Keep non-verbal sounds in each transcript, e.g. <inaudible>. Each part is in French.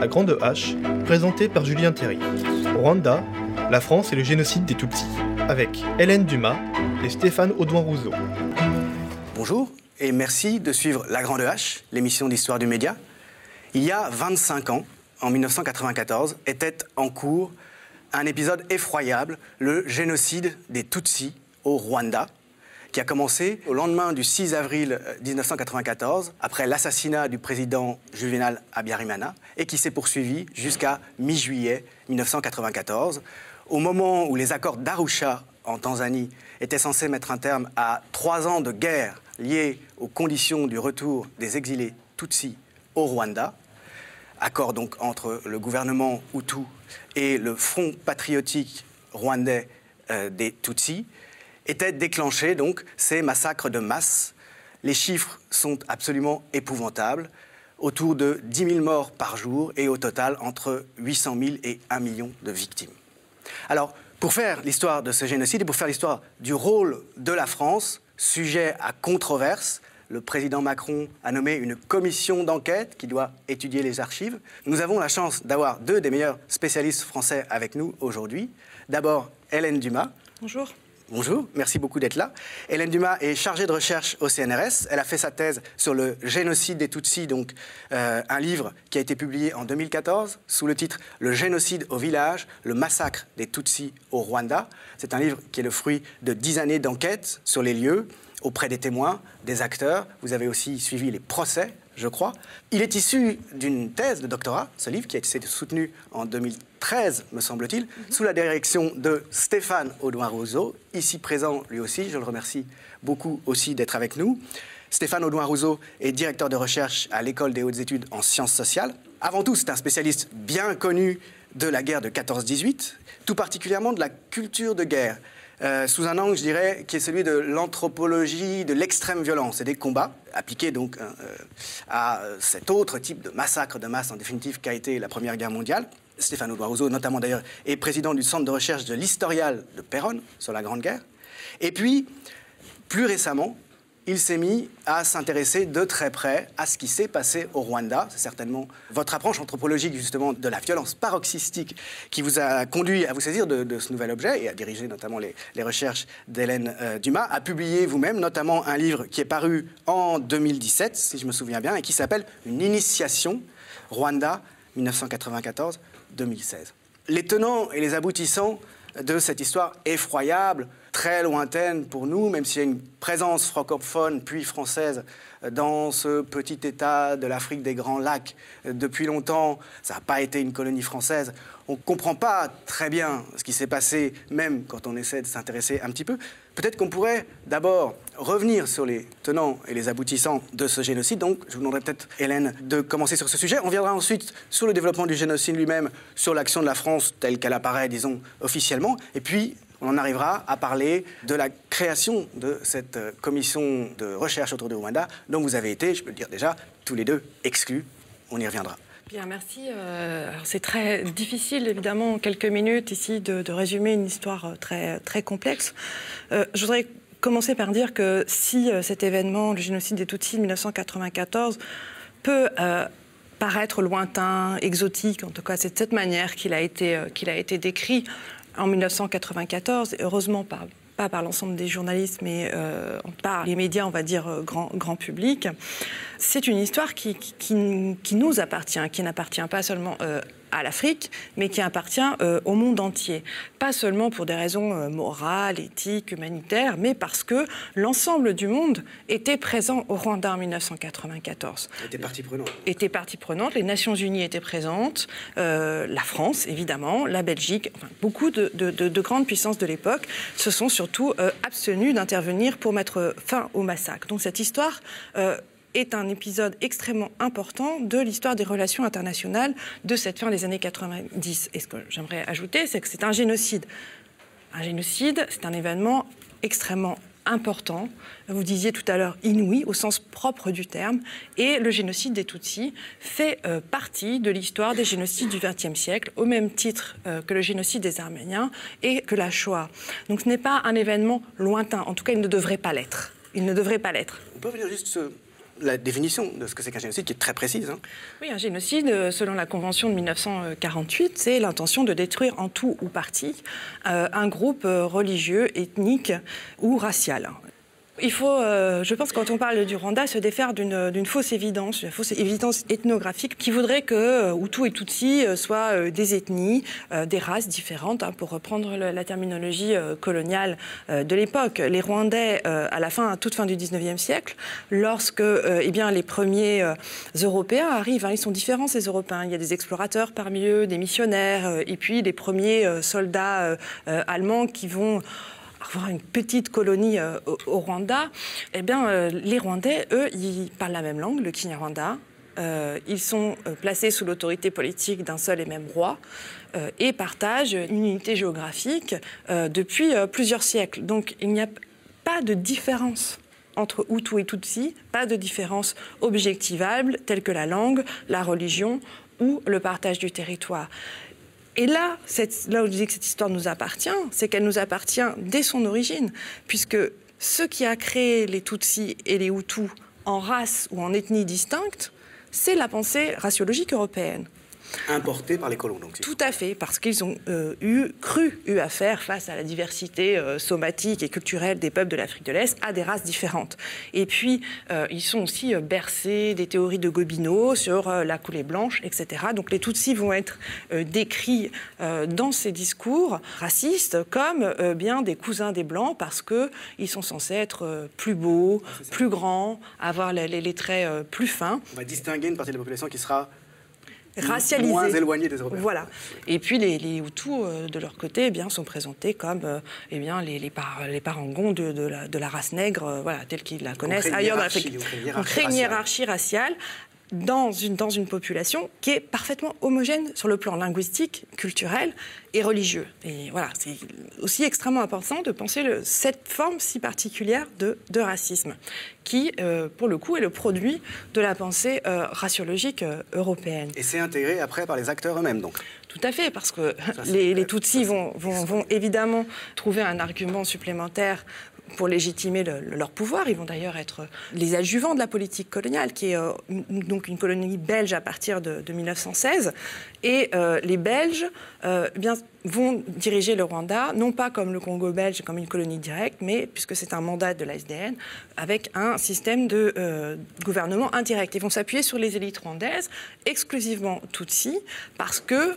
à grande H, présenté par Julien Théry. Rwanda, la France et le génocide des Tutsis, avec Hélène Dumas et Stéphane Audouin-Rousseau. Bonjour et merci de suivre La Grande H, l'émission d'histoire du média. Il y a 25 ans, en 1994, était en cours un épisode effroyable, le génocide des Tutsis au Rwanda, qui a commencé au lendemain du 6 avril 1994, après l'assassinat du président Juvenal Abiyarimana, et qui s'est poursuivi jusqu'à mi-juillet 1994, au moment où les accords d'Arusha en Tanzanie étaient censés mettre un terme à trois ans de guerre liés aux conditions du retour des exilés Tutsis au Rwanda, accord donc entre le gouvernement Hutu et le Front patriotique rwandais euh, des Tutsis, étaient déclenchés donc ces massacres de masse. Les chiffres sont absolument épouvantables, autour de 10 000 morts par jour et au total entre 800 000 et 1 million de victimes. Alors, pour faire l'histoire de ce génocide et pour faire l'histoire du rôle de la France, sujet à controverse, le président Macron a nommé une commission d'enquête qui doit étudier les archives. Nous avons la chance d'avoir deux des meilleurs spécialistes français avec nous aujourd'hui. D'abord, Hélène Dumas. Bonjour. Bonjour, merci beaucoup d'être là. Hélène Dumas est chargée de recherche au CNRS. Elle a fait sa thèse sur le génocide des Tutsis, donc euh, un livre qui a été publié en 2014 sous le titre Le génocide au village, le massacre des Tutsis au Rwanda. C'est un livre qui est le fruit de dix années d'enquête sur les lieux, auprès des témoins, des acteurs. Vous avez aussi suivi les procès, je crois. Il est issu d'une thèse de doctorat, ce livre, qui a été soutenu en 2013, me semble-t-il, mhm. sous la direction de Stéphane Audouin-Rousseau, ici présent lui aussi. Je le remercie beaucoup aussi d'être avec nous. Stéphane Audouin-Rousseau est directeur de recherche à l'École des hautes études en sciences sociales. Avant tout, c'est un spécialiste bien connu de la guerre de 14-18, tout particulièrement de la culture de guerre. Euh, sous un angle, je dirais, qui est celui de l'anthropologie de l'extrême violence et des combats, appliqués donc hein, euh, à cet autre type de massacre de masse, en définitive, qu'a été la Première Guerre mondiale. Stéphano Barroso, notamment d'ailleurs, est président du centre de recherche de l'historial de Péronne sur la Grande Guerre. Et puis, plus récemment, il s'est mis à s'intéresser de très près à ce qui s'est passé au Rwanda. C'est certainement votre approche anthropologique justement de la violence paroxystique qui vous a conduit à vous saisir de, ce nouvel objet et à diriger notamment les, recherches d'Hélène euh, Dumas, à publier vous-même notamment un livre qui est paru en 2017, si je me souviens bien, et qui s'appelle Une initiation Rwanda 1994-2016. Les tenants et les aboutissants de cette histoire effroyable, très lointaine pour nous, même s'il y a une présence francophone puis française dans ce petit État de l'Afrique des Grands Lacs depuis longtemps. Ça n'a pas été une colonie française. On ne comprend pas très bien ce qui s'est passé, même quand on essaie de s'intéresser un petit peu. Peut-être qu'on pourrait d'abord revenir sur les tenants et les aboutissants de ce génocide. Donc, je vous demanderai peut-être, Hélène, de commencer sur ce sujet. On viendra ensuite sur le développement du génocide lui-même, sur l'action de la France telle qu'elle apparaît, disons, officiellement. Et puis, on arrivera à parler de la création de cette euh, commission de recherche autour de Rwanda, dont vous avez été, je peux le dire déjà, tous les deux exclus. On y reviendra. Bien, merci. Euh, c'est très difficile, évidemment, en quelques minutes ici, de, résumer une histoire euh, très, très complexe. je voudrais commencer par dire que si cet événement, le génocide des Tutsis de 1994, peut paraître lointain, exotique, en tout cas c'est de cette manière qu'il a, été, qu'il a été décrit en 1994, heureusement pas, par l'ensemble des journalistes, mais euh, par les médias, on va dire, euh, grand, grand public. C'est une histoire qui, nous appartient, qui n'appartient pas seulement euh, à l'Afrique, mais qui appartient euh, au monde entier. Pas seulement pour des raisons euh, morales, éthiques, humanitaires, mais parce que l'ensemble du monde était présent au Rwanda en 1994. Était partie prenante. Était partie prenante. Les Nations Unies étaient présentes, euh, la France évidemment, la Belgique, enfin, beaucoup de, de, grandes puissances de l'époque se sont surtout abstenues d'intervenir pour mettre fin au massacre. Donc cette histoire est un épisode extrêmement important de l'histoire des relations internationales de cette fin des années 90. Et ce que j'aimerais ajouter, c'est que c'est un génocide. Un génocide, c'est un événement extrêmement important, vous disiez tout à l'heure inouï au sens propre du terme, et le génocide des Tutsis fait euh, partie de l'histoire des génocides du XXe siècle, au même titre euh, que le génocide des Arméniens et que la Shoah. Donc ce n'est pas un événement lointain, en tout cas il ne devrait pas l'être. Il ne devrait pas l'être. On peut venir juste la définition de ce que c'est qu'un génocide est très précise. Hein. Oui, un génocide, euh, selon la Convention de 1948, c'est l'intention de détruire en tout ou partie euh, un groupe religieux, ethnique ou racial. Il faut, euh, je pense, quand on parle du Rwanda, se défaire d'une fausse évidence, une fausse évidence ethnographique qui voudrait que euh, Hutu et Tutsi euh, soient des ethnies, des races différentes, hein, pour reprendre la terminologie coloniale de l'époque. Les Rwandais, à la fin, à toute fin du 19e siècle, lorsque eh bien, les premiers Européens arrivent, hein, ils sont différents ces Européens. Il y a des explorateurs parmi eux, des missionnaires, et puis les premiers soldats allemands qui vont avoir une petite colonie euh, au, Rwanda, eh bien, euh, les Rwandais, eux, ils parlent la même langue, le Kinyarwanda. Euh, ils sont placés sous l'autorité politique d'un seul et même roi et partagent une unité géographique depuis plusieurs siècles. Donc il n'y a pas de différence entre Hutu et Tutsi, pas de différence objectivable telle que la langue, la religion ou le partage du territoire. Et là, là où je dis que cette histoire nous appartient, c'est qu'elle nous appartient dès son origine, puisque ce qui a créé les Tutsis et les Hutus en race ou en ethnie distincte, c'est la pensée raciologique européenne. Importés par les colons, donc. Tout à fait, parce qu'ils ont euh, eu, cru eu affaire, face à la diversité euh, somatique et culturelle des peuples de l'Afrique de l'Est, à des races différentes. Et puis, euh, ils sont aussi bercés des théories de Gobineau sur la coulée blanche, etc. Donc, les Tutsis vont être décrits dans ces discours racistes comme bien des cousins des Blancs, parce qu'ils sont censés être plus beaux, ah, plus grands, avoir les, les traits plus fins. On va distinguer une partie de la population qui sera racialisés. Moins éloignés des Européens. Voilà. Et puis les, les Hutus, euh, de leur côté, eh bien, sont présentés comme euh, eh bien, les, les, les parangons de, de, la, de, la, race nègre, euh, voilà, telle qu'ils la connaissent ailleurs dans. On crée une hiérarchie raciale dans une, dans une population qui est parfaitement homogène sur le plan linguistique, culturel et religieux. Et voilà, c'est aussi extrêmement important de penser le, cette forme si particulière de, de racisme, qui, euh, pour le coup, est le produit de la pensée euh, raciologique euh, européenne. Et c'est intégré après par les acteurs eux-mêmes, donc tout à fait, parce que les, les Tutsis vont, vont, vont, évidemment trouver un argument supplémentaire pour légitimer leur pouvoir. Ils vont d'ailleurs être les adjuvants de la politique coloniale, qui est euh, donc une colonie belge à partir de, 1916. Et euh, les Belges euh, eh bien, vont diriger le Rwanda, non pas comme le Congo belge, comme une colonie directe, mais puisque c'est un mandat de l'ASDN, avec un système de gouvernement indirect. Ils vont s'appuyer sur les élites rwandaises, exclusivement Tutsi, parce que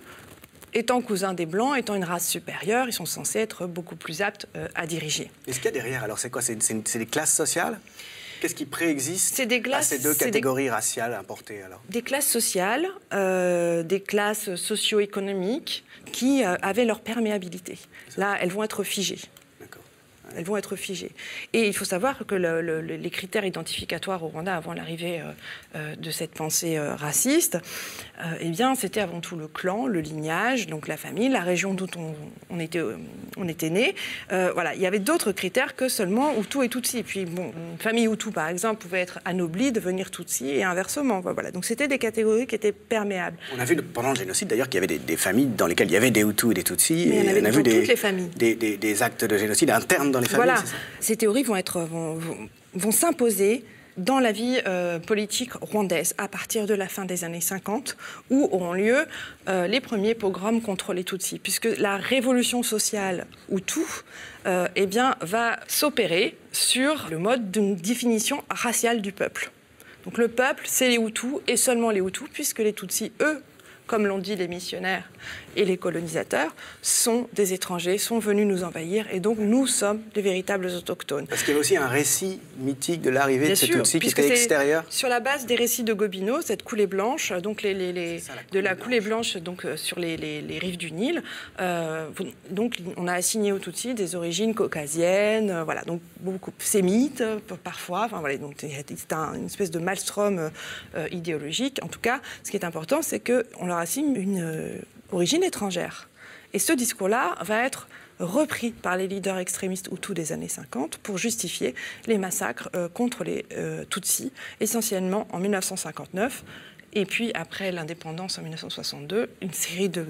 étant cousins des Blancs, étant une race supérieure, ils sont censés être beaucoup plus aptes euh, à diriger. Mais ce qu'il y a derrière, alors c'est quoi C'est des classes sociales? Qu'est-ce qui préexiste des à ces deux catégories raciales importées alors? Des classes sociales, euh, des classes socio-économiques qui euh, avaient leur perméabilité. Là, elles vont être figées. Elles vont être figées. Et il faut savoir que les critères identificatoires au Rwanda avant l'arrivée euh, euh, de cette pensée euh, raciste, eh bien, c'était avant tout le clan, le lignage, donc la famille, la région d'où on, était, on était né. voilà, il y avait d'autres critères que seulement Hutu et Tutsi. Et puis, bon, une famille Hutu, par exemple, pouvait être anoblie, devenir Tutsi, et inversement. Voilà, donc c'était des catégories qui étaient perméables. On a vu pendant le génocide, d'ailleurs, qu'il y avait des, familles dans lesquelles il y avait des Hutus et des Tutsis. et on a vu des, actes de génocide internes dans les familles. Voilà, ces théories vont, être, vont, vont, s'imposer dans la vie euh, politique rwandaise à partir de la fin des années 50, où auront lieu euh, les premiers pogroms contre les Tutsis, puisque la révolution sociale ou tout euh, eh bien, va s'opérer sur le mode d'une définition raciale du peuple. Donc le peuple, c'est les Hutus et seulement les Hutus, puisque les Tutsis, eux, comme l'ont dit les missionnaires et les colonisateurs, sont des étrangers, sont venus nous envahir, et donc nous sommes des véritables autochtones. Parce qu'il y a aussi un récit mythique de l'arrivée de ces Tutsis qui était extérieur. Sur la base des récits de Gobineau, cette coulée blanche, donc les, les, de la coulée blanche, donc euh, sur les, les, rives du Nil, euh, donc on a assigné aux Tutsis des origines caucasiennes, euh, voilà, donc beaucoup sémites parfois, enfin voilà, donc c'est une espèce de maelstrom idéologique. En tout cas, ce qui est important, c'est qu'on leur assigne une origine étrangère. Et ce discours-là va être repris par les leaders extrémistes Hutus des années 50 pour justifier les massacres euh, contre les euh, Tutsis, essentiellement en 1959 Et puis, après l'indépendance en 1962, une série de,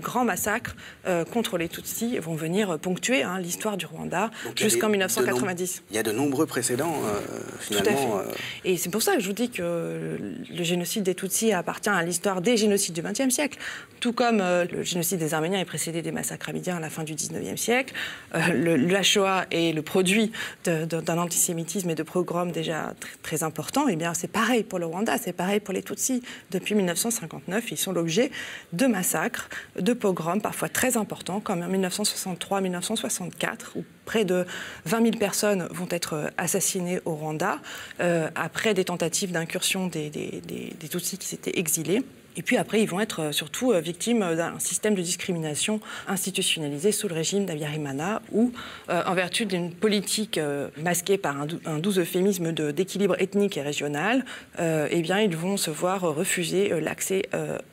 grands massacres euh, contre les Tutsis vont venir ponctuer hein, l'histoire du Rwanda jusqu'en 1990. il y a de nombreux précédents, euh, finalement. Euh. Et c'est pour ça que je vous dis que le génocide des Tutsis appartient à l'histoire des génocides du XXe siècle, tout comme le génocide des Arméniens est précédé des massacres amidiens à la fin du XIXe siècle. Le, la Shoah est le produit d'un antisémitisme et de pogroms déjà très, très importants. Et eh bien, c'est pareil pour le Rwanda, c'est pareil pour les Tutsis depuis 1959. Ils sont l'objet de massacres, de pogroms parfois très importants, comme en 1963-1964, où près de 20 000 personnes vont être assassinées au Rwanda, euh, après des tentatives d'incursion des, des, des Tutsis qui s'étaient exilés. Et puis après, ils vont être euh, surtout euh, victimes d'un système de discrimination institutionnalisé sous le régime d'Abiyarimana, où, euh, en vertu d'une politique masquée par un, doux euphémisme d'équilibre ethnique et régional, eh bien, ils vont se voir refuser l'accès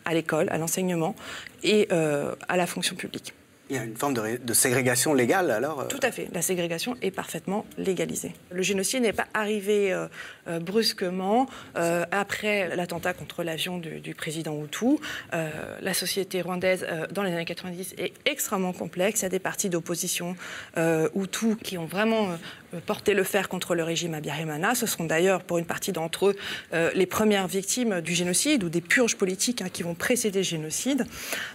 à l'école, à l'enseignement et à la fonction publique. Il y a une forme de, ségrégation légale alors euh Tout à fait. La ségrégation est parfaitement légalisée. Le génocide n'est pas arrivé euh, euh, brusquement après l'attentat contre l'avion du, président Hutu. la société rwandaise dans les années 90 est extrêmement complexe. Il y a des partis d'opposition Hutu qui ont vraiment porté le fer contre le régime Abiyarimana. Ce sont d'ailleurs pour une partie d'entre eux les premières victimes du génocide ou des purges politiques hein, qui vont précéder le génocide.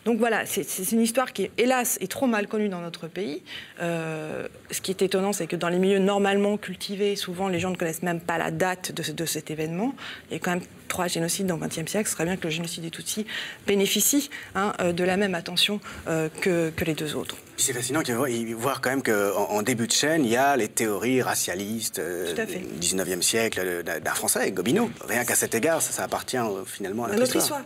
Donc voilà, c'est une histoire qui, hélas, est trop mal connu dans notre pays. Euh, ce qui est étonnant, c'est que dans les milieux normalement cultivés, souvent les gens ne connaissent même pas la date de, cet événement. Il y a quand même trois génocides dans le XXe siècle. Ce serait bien que le génocide des Tutsis bénéficie hein, euh, de la même attention euh, que, les deux autres. C'est fascinant de voir quand même qu'en en début de chaîne, il y a les théories racialistes du XIXe siècle d'un Français, Gobineau. Rien qu'à cet égard, ça, appartient finalement à notre, histoire.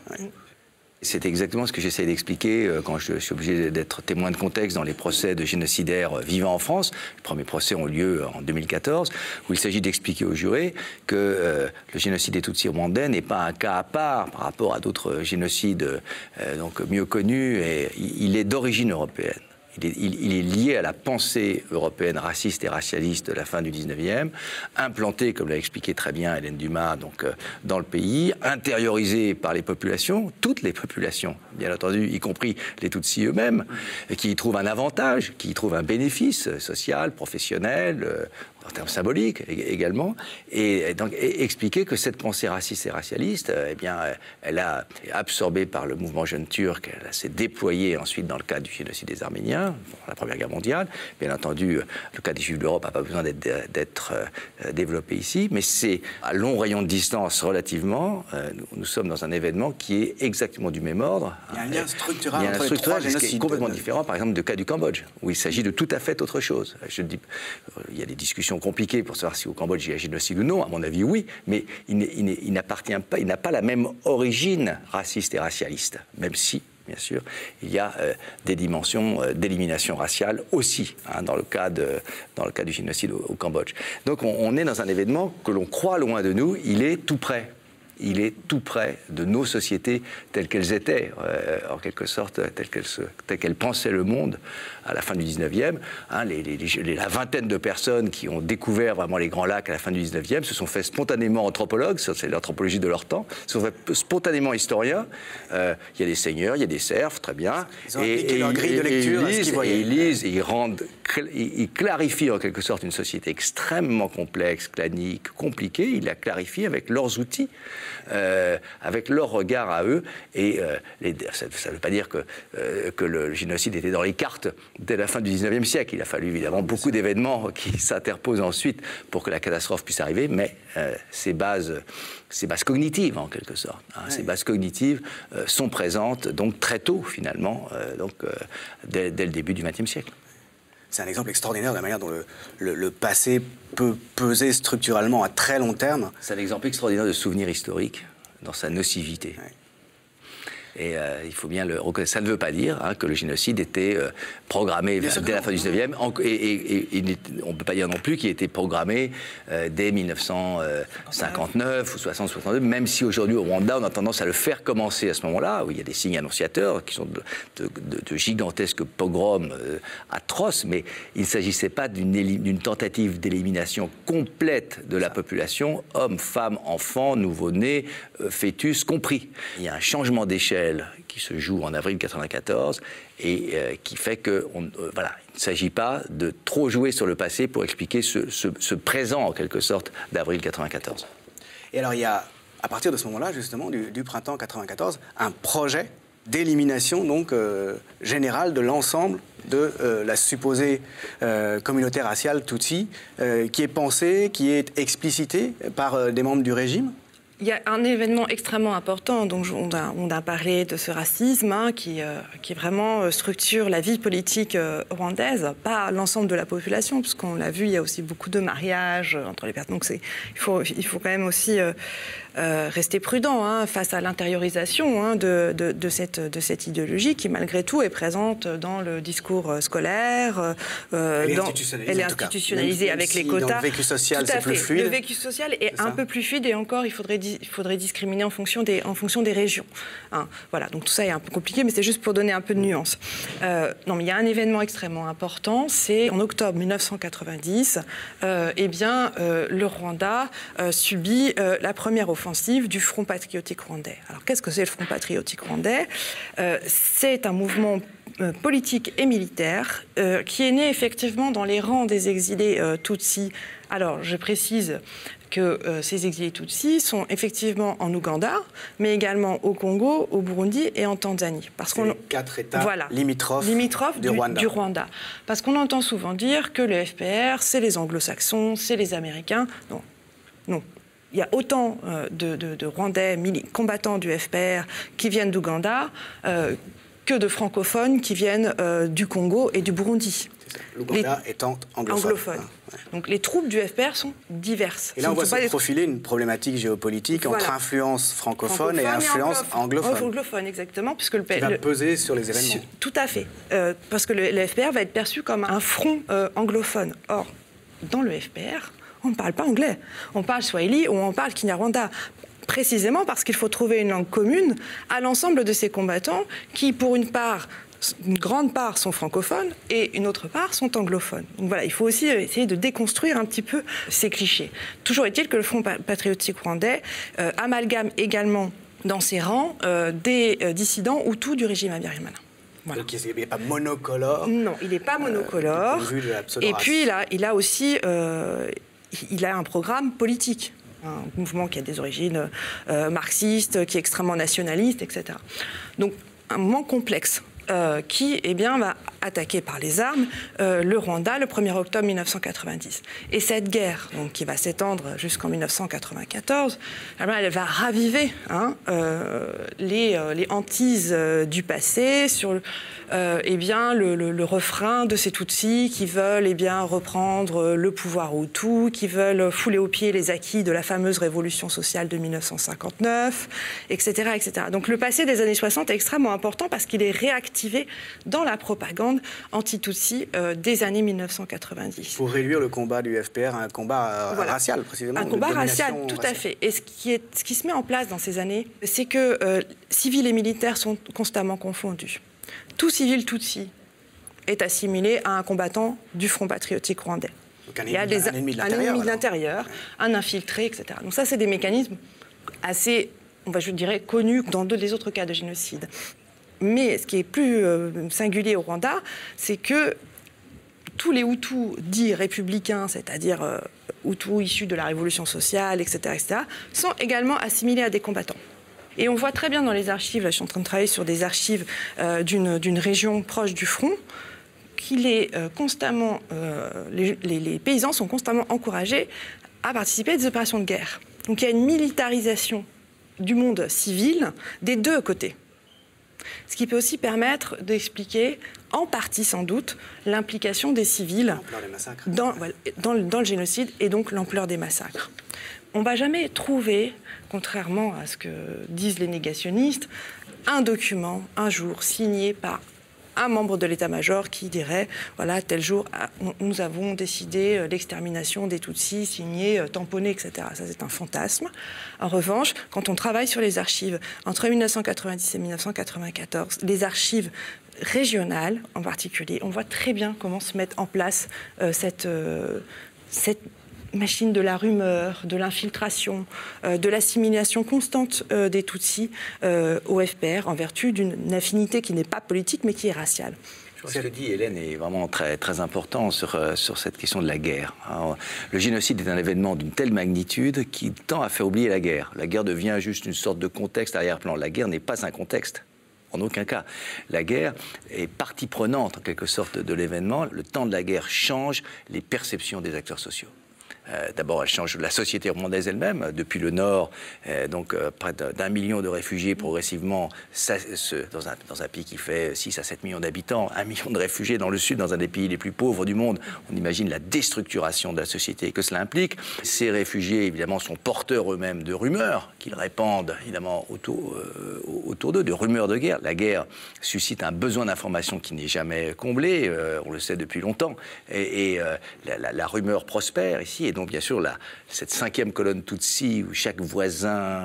C'est exactement ce que j'essaie d'expliquer euh, quand je suis obligé d'être témoin de contexte dans les procès de génocidaires euh, vivants en France. Les premiers procès ont lieu en 2014, où il s'agit d'expliquer aux jurés que euh, le génocide des Tutsis rwandais n'est pas un cas à part par rapport à d'autres génocides donc mieux connus, et il est d'origine européenne il est, lié à la pensée européenne raciste et racialiste de la fin du 19e, implanté, comme l'a expliqué très bien Hélène Dumas, donc, euh, dans le pays, intériorisé par les populations, toutes les populations, bien entendu, y compris les Tutsis eux-mêmes, qui y trouvent un avantage, qui y trouvent un bénéfice social, professionnel, euh, en termes symboliques également, et donc expliquer que cette pensée raciste et racialiste, euh, eh bien, euh, elle a absorbée par le mouvement jeune turc, elle s'est déployée ensuite dans le cadre du génocide des Arméniens, la Première Guerre mondiale. Bien entendu, le cas des Juifs d'Europe n'a pas besoin d'être euh, développé ici, mais c'est à long rayon de distance relativement. Nous, sommes dans un événement qui est exactement du même ordre. Il y a un lien structural, il y a un entre qui est complètement différent, par exemple, du cas du Cambodge, où il s'agit de tout à fait autre chose. Je dis, il y a des discussions compliqué pour savoir si au Cambodge il y a génocide ou non. À mon avis, oui, mais il n'appartient pas, il n'a pas la même origine raciste et racialiste, même si bien sûr, il y a euh, des dimensions euh, d'élimination raciale aussi hein, dans, le cas du génocide au, Cambodge. Donc on, on, est dans un événement que l'on croit loin de nous, il est tout près il est tout près de nos sociétés telles qu'elles étaient, euh, en quelque sorte, telles qu'elles, pensaient le monde à la fin du 19e. Hein, la vingtaine de personnes qui ont découvert vraiment les Grands Lacs à la fin du 19e se sont fait spontanément anthropologues, c'est l'anthropologie de leur temps, se sont fait spontanément historiens. Euh, il y a des seigneurs, il y a des serfs, très bien. Ils ont et, leur grille de lecture ils lisent, et ils lisent, et ils rendent, ils clarifient en quelque sorte une société extrêmement complexe, clanique, compliquée. Ils la clarifient avec leurs outils. Euh, avec leur regard à eux. Et euh, ça ne veut pas dire que, que le génocide était dans les cartes dès la fin du 19e siècle. Il a fallu évidemment beaucoup d'événements qui <laughs> s'interposent ensuite pour que la catastrophe puisse arriver, mais ces bases ces bases cognitives en quelque sorte. Hein. Ces bases cognitives sont présentes donc très tôt finalement, donc dès, le début du XXe siècle. C'est un exemple extraordinaire de la manière dont le, passé peut peser structurellement à très long terme. C'est un exemple extraordinaire de souvenir historique dans sa nocivité. Et il faut bien le reconnaître. Ça ne veut pas dire hein, que le génocide était programmé dès la fin du 19e. Et, on ne peut pas dire non plus qu'il était programmé dès 1959 ou 60, 62, même si aujourd'hui au Rwanda, on a tendance à le faire commencer à ce moment-là, où il y a des signes annonciateurs qui sont de, gigantesques pogroms atroces, mais il ne s'agissait pas d'une tentative d'élimination complète de la population, hommes, femmes, enfants, nouveau-nés, euh, fœtus compris. Il y a un changement d'échelle qui se joue en avril 1994 et euh, qui fait que on, euh, voilà, il ne s'agit pas de trop jouer sur le passé pour expliquer ce, présent en quelque sorte d'avril 1994. Et alors il y a à partir de ce moment-là justement du, printemps 1994 un projet d'élimination donc générale de l'ensemble de euh, la supposée euh, communauté raciale Tutsi, euh, qui est pensée, qui est explicitée par des membres du régime il y a un événement extrêmement important, donc on a, parlé de ce racisme hein, qui, qui vraiment structure la vie politique rwandaise, pas l'ensemble de la population, puisqu'on l'a vu, il y a aussi beaucoup de mariages entre les personnes. Donc il faut, il faut quand même aussi euh, rester prudent hein, face à l'intériorisation hein, de, de, cette, de cette idéologie qui, malgré tout, est présente dans le discours euh, scolaire. Euh, elle est institutionnalisée, elle est institutionnalisée avec les quotas. le vécu social, c'est plus fluide. Le vécu social est, un peu plus fluide et encore, il faudrait, il faudrait discriminer en fonction des, en fonction des régions. Hein. Voilà, donc tout ça est un peu compliqué, mais c'est juste pour donner un peu de nuance. non, mais il y a un événement extrêmement important, c'est en octobre 1990, eh bien, le Rwanda subit la première offensive du Front patriotique rwandais. Alors qu'est-ce que c'est le Front patriotique rwandais? Euh, C'est un mouvement euh, politique et militaire euh, qui est né effectivement dans les rangs des exilés Tutsis. Alors je précise que ces exilés Tutsis sont effectivement en Ouganda, mais également au Congo, au Burundi et en Tanzanie. Parce qu'on quatre États limitrophes, du, Rwanda. du, Rwanda. Parce qu'on entend souvent dire que le FPR, c'est les Anglo-Saxons, c'est les Américains. Non, non il y a autant euh, de, Rwandais combattants du FPR qui viennent d'Ouganda euh, que de francophones qui viennent euh, du Congo et du Burundi. L'Ouganda étant anglophone. Donc les troupes du FPR sont diverses. Et là, on voit se profiler une problématique géopolitique entre influence francophone, et influence anglophone. Anglophone, exactement. Puisque le, qui va peser sur les événements. tout à fait. parce que le, FPR va être perçu comme un front anglophone. Or, dans le FPR, on ne parle pas anglais. On parle swahili ou on parle kinyarwanda précisément parce qu'il faut trouver une langue commune à l'ensemble de ces combattants qui, pour une part, une grande part sont francophones et une autre part sont anglophones. Donc voilà, il faut aussi essayer de déconstruire un petit peu ces clichés. Toujours est-il que le Front patriotique rwandais euh, amalgame également dans ses rangs euh, des euh, dissidents tout du régime Abiyarimana. Voilà. Donc il n'est pas monocolore. Non, il n'est pas monocolore. et puis il a, il a aussi il a un programme politique un mouvement qui a des origines euh, marxistes, qui est extrêmement nationaliste, etc. Donc un mouvement complexe. Euh, qui eh bien, va attaquer par les armes euh, le Rwanda le 1er octobre 1990. Et cette guerre, donc, qui va s'étendre jusqu'en 1994, eh elle va raviver hein, les, les, hantises du passé sur euh, eh bien, le, refrain de ces Tutsis qui veulent eh bien, reprendre le pouvoir Hutu, qui veulent fouler aux pieds les acquis de la fameuse révolution sociale de 1959, etc. etc. Donc le passé des années 60 est extrêmement important parce qu'il est dans la propagande anti-Tutsi euh, des années 1990. Pour réduire le combat du FPR à un combat euh, racial, précisément. Un combat racial, tout à fait. Et ce qui, est, ce qui se met en place dans ces années, c'est que civils et militaires sont constamment confondus tout civil Tutsi est assimilé à un combattant du Front patriotique rwandais. il y a des, un ennemi de l'intérieur, un infiltré, etc. Donc ça, c'est des mécanismes assez, on va, je dirais, connus dans les autres cas de génocide. Mais ce qui est plus euh, singulier au Rwanda, c'est que tous les Hutus dits républicains, c'est-à-dire euh, Hutus issus de la révolution sociale, etc., etc., sont également assimilés à des combattants. Et on voit très bien dans les archives, là je suis en train de travailler sur des archives euh, d'une région proche du front, qu'il est constamment, euh, les, paysans sont constamment encouragés à participer à des opérations de guerre. Donc il y a une militarisation du monde civil des deux côtés. Ce qui peut aussi permettre d'expliquer, en partie sans doute, l'implication des civils dans, dans, le génocide et donc l'ampleur des massacres. On ne va jamais trouver, contrairement à ce que disent les négationnistes, un document, un jour, signé par un membre de l'état-major qui dirait voilà, tel jour, ah, nous avons décidé euh, l'extermination des Tutsis, signé, euh, tamponné, etc. Ça, c'est un fantasme. En revanche, quand on travaille sur les archives entre 1990 et 1994, les archives régionales en particulier, on voit très bien comment se mettre en place euh, cette, cette machine de la rumeur, de l'infiltration, euh, de l'assimilation constante euh, des Tutsis euh, au FPR en vertu d'une affinité qui n'est pas politique mais qui est raciale. Ce que dit Hélène est vraiment très, très important sur, sur cette question de la guerre. le génocide est un événement d'une telle magnitude qui tend à faire oublier la guerre. La guerre devient juste une sorte de contexte arrière-plan. La guerre n'est pas un contexte. En aucun cas. La guerre est partie prenante, en quelque sorte, de l'événement. Le temps de la guerre change les perceptions des acteurs sociaux. Euh, d'abord, elle change la société rwandaise elle-même. Depuis le nord, euh, donc euh, près d'un million de réfugiés progressivement, dans, un, pays qui fait 6 à 7 millions d'habitants, un million de réfugiés dans le sud, dans un des pays les plus pauvres du monde. On imagine la déstructuration de la société que cela implique. Ces réfugiés, évidemment, sont porteurs eux-mêmes de rumeurs qu'ils répandent, évidemment, autour, autour d'eux, de rumeurs de guerre. La guerre suscite un besoin d'information qui n'est jamais comblé, on le sait depuis longtemps, et, la, rumeur prospère ici. Donc, bien sûr, cette cinquième colonne Tutsi, où chaque voisin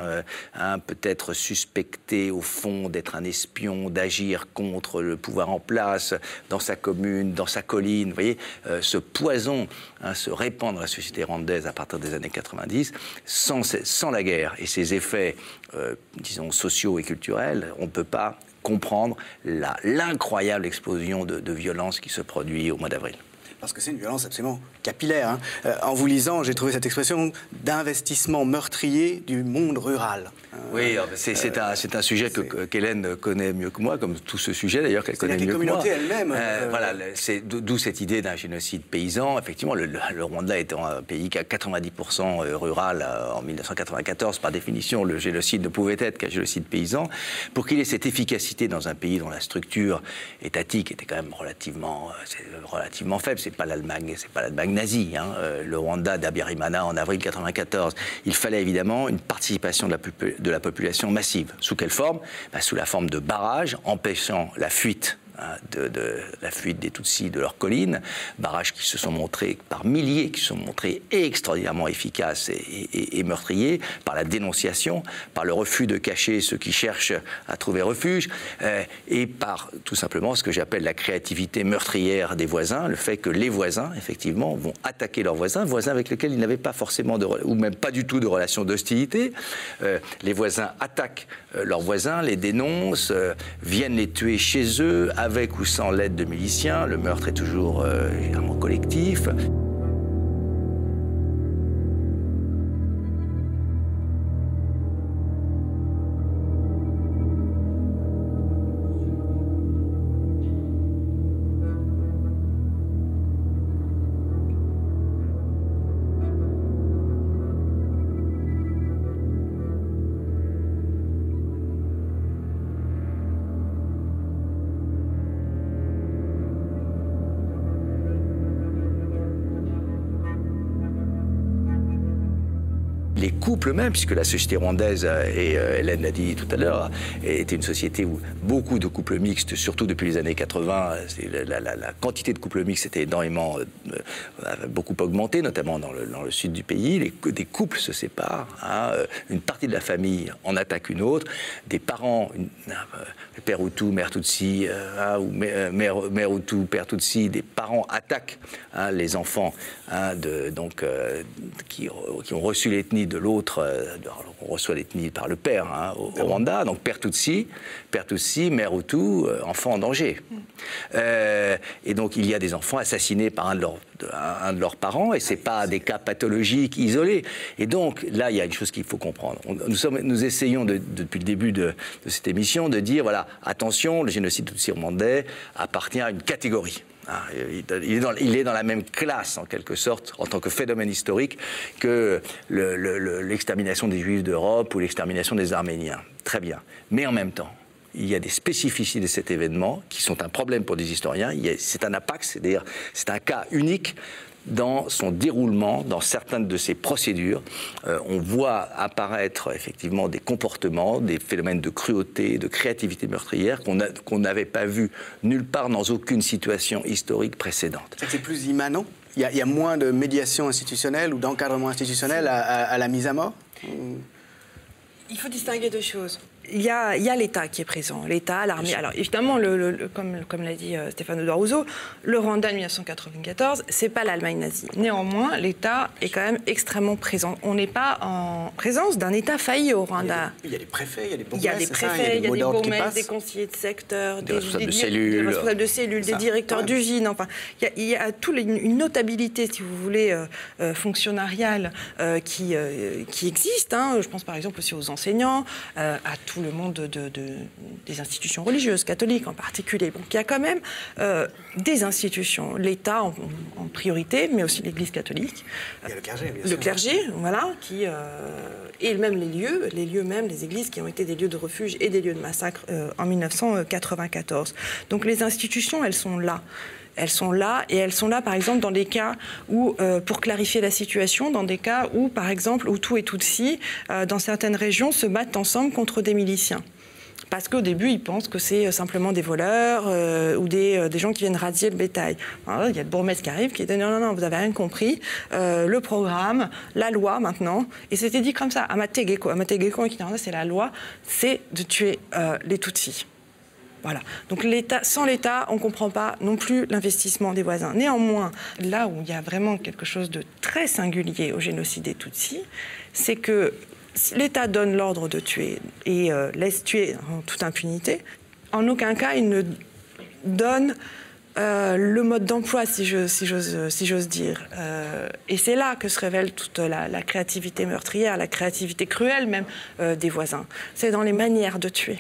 euh, peut être suspecté, au fond, d'être un espion, d'agir contre le pouvoir en place, dans sa commune, dans sa colline, vous voyez, euh, ce poison hein, se répand dans la société rwandaise à partir des années 90, sans, la guerre et ses effets, euh, disons, sociaux et culturels, on ne peut pas comprendre l'incroyable explosion de violence qui se produit au mois d'avril. Parce que c'est une violence absolument capillaire. Hein. Euh, en vous lisant, j'ai trouvé cette expression d'investissement meurtrier du monde rural. Oui, euh, c'est un, un, sujet que qu'Hélène connaît mieux que moi, comme tout ce sujet d'ailleurs qu'elle connaît mieux que moi. elle-même. Euh, voilà, c'est d'où cette idée d'un génocide paysan. Effectivement, le, Rwanda étant un pays qui a 90% rural en 1994, par définition, le génocide ne pouvait être qu'un génocide paysan. Pour qu'il ait cette efficacité dans un pays dont la structure étatique était quand même relativement, relativement faible, c'est pas l'Allemagne, c'est pas l'Allemagne nazie. Hein. Le Rwanda d'Abiyarimana en avril 1994. Il fallait évidemment une participation de la, de la population massive. Sous quelle forme? Bah, Sous la forme de barrages empêchant la fuite Hein, de, la fuite des Tutsis de leurs collines, barrages qui se sont montrés par milliers, qui se sont montrés extraordinairement efficaces et, meurtriers par la dénonciation, par le refus de cacher ceux qui cherchent à trouver refuge, euh, et par tout simplement ce que j'appelle la créativité meurtrière des voisins, le fait que les voisins, effectivement, vont attaquer leurs voisins, voisins avec lesquels ils n'avaient pas forcément, de, ou même pas du tout de relation d'hostilité. Euh, les voisins attaquent euh, leurs voisins, les dénoncent, viennent les tuer chez eux, ou sans l'aide de miliciens. Le meurtre est toujours euh, collectif. Même, puisque la société rwandaise, euh, et euh, Hélène l'a dit tout à l'heure, était une société où beaucoup de couples mixtes, surtout depuis les années 80, la, quantité de couples mixtes était énormément, euh, beaucoup augmenté, notamment dans le, sud du pays. Des couples se séparent, hein, une partie de la famille en attaque une autre, des parents, une, père Hutu, mère Tutsi, hein, ou mère, Hutu, père Tutsi, des parents attaquent hein, les enfants donc, qui, ont reçu l'ethnie de l'autre euh, on reçoit l'ethnie par le père hein, au, Rwanda, donc père Tutsi, père Tutsi, mère Hutu, euh, enfant en danger. Mm. Euh, et donc il y a des enfants assassinés par un de leurs, un de leurs parents, et c'est pas des cas pathologiques isolés. Et donc là, il y a une chose qu'il faut comprendre. nous, sommes, nous essayons depuis le début de, cette émission de dire voilà, attention, le génocide tutsi rwandais appartient à une catégorie. Ah, il, est dans, la même classe, en quelque sorte, en tant que phénomène historique, que l'extermination des Juifs d'Europe ou l'extermination des Arméniens. Très bien. Mais en même temps, il y a des spécificités de cet événement qui sont un problème pour des historiens. C'est un apax, c'est-à-dire c'est un cas unique dans son déroulement, dans certaines de ses procédures, euh, on voit apparaître effectivement des comportements, des phénomènes de cruauté, de créativité meurtrière qu'on n'avait pas vu nulle part dans aucune situation historique précédente. C'est plus immanent? Il y, a, moins de médiation institutionnelle ou d'encadrement institutionnel à, la mise à mort? Il faut distinguer deux choses il y a, l'État qui est présent, l'État, l'armée. Alors évidemment, le, comme, comme l'a dit euh, Stéphane Rousseau, le Rwanda de 1994, c'est pas l'Allemagne nazie. Néanmoins, l'État est quand même extrêmement présent. On n'est pas en présence d'un État failli au Rwanda. Il y a des préfets, il y a des bourgmestres, il y a des préfets, il y a des bourgmestres, des conseillers de secteur, des, responsables de cellules, des, responsables de cellules, des directeurs d'usines. Enfin, il y a, il une notabilité, si vous voulez, euh, euh, fonctionnariale qui, qui existe. Hein. Je pense par exemple aussi aux enseignants, à tous le monde de, des institutions religieuses, catholiques en particulier. Donc il y a quand même euh, des institutions, l'État en, priorité, mais aussi l'Église catholique. Il y a le clergé, bien sûr. Le clergé, voilà, qui, euh, et même les lieux, les lieux même, les églises qui ont été des lieux de refuge et des lieux de massacre euh, en 1994. Donc les institutions, elles sont là elles sont là et elles sont là par exemple dans des cas où, euh, pour clarifier la situation, dans des cas où par exemple tout et tout si, euh, dans certaines régions, se battent ensemble contre des miliciens. Parce qu'au début, ils pensent que c'est euh, simplement des voleurs ou des, des, gens qui viennent radier le bétail. il y a le bourgmestre qui arrive qui dit non, non, non, vous avez rien compris. le programme, la loi maintenant, et c'était dit comme ça, à Amategeko, Amategeko, c'est la loi, c'est de tuer les Tutsis. Donc sans l'État, on ne comprend pas non plus l'investissement des voisins. Néanmoins, là où il y a vraiment quelque chose de très singulier au génocide des Tutsis, c'est que si l'État donne l'ordre de tuer et euh, laisse tuer en toute impunité, en aucun cas il ne donne euh, le mode d'emploi, si j'ose dire. Euh, et c'est là que se révèle toute la, créativité meurtrière, la créativité cruelle même des voisins. C'est dans les manières de tuer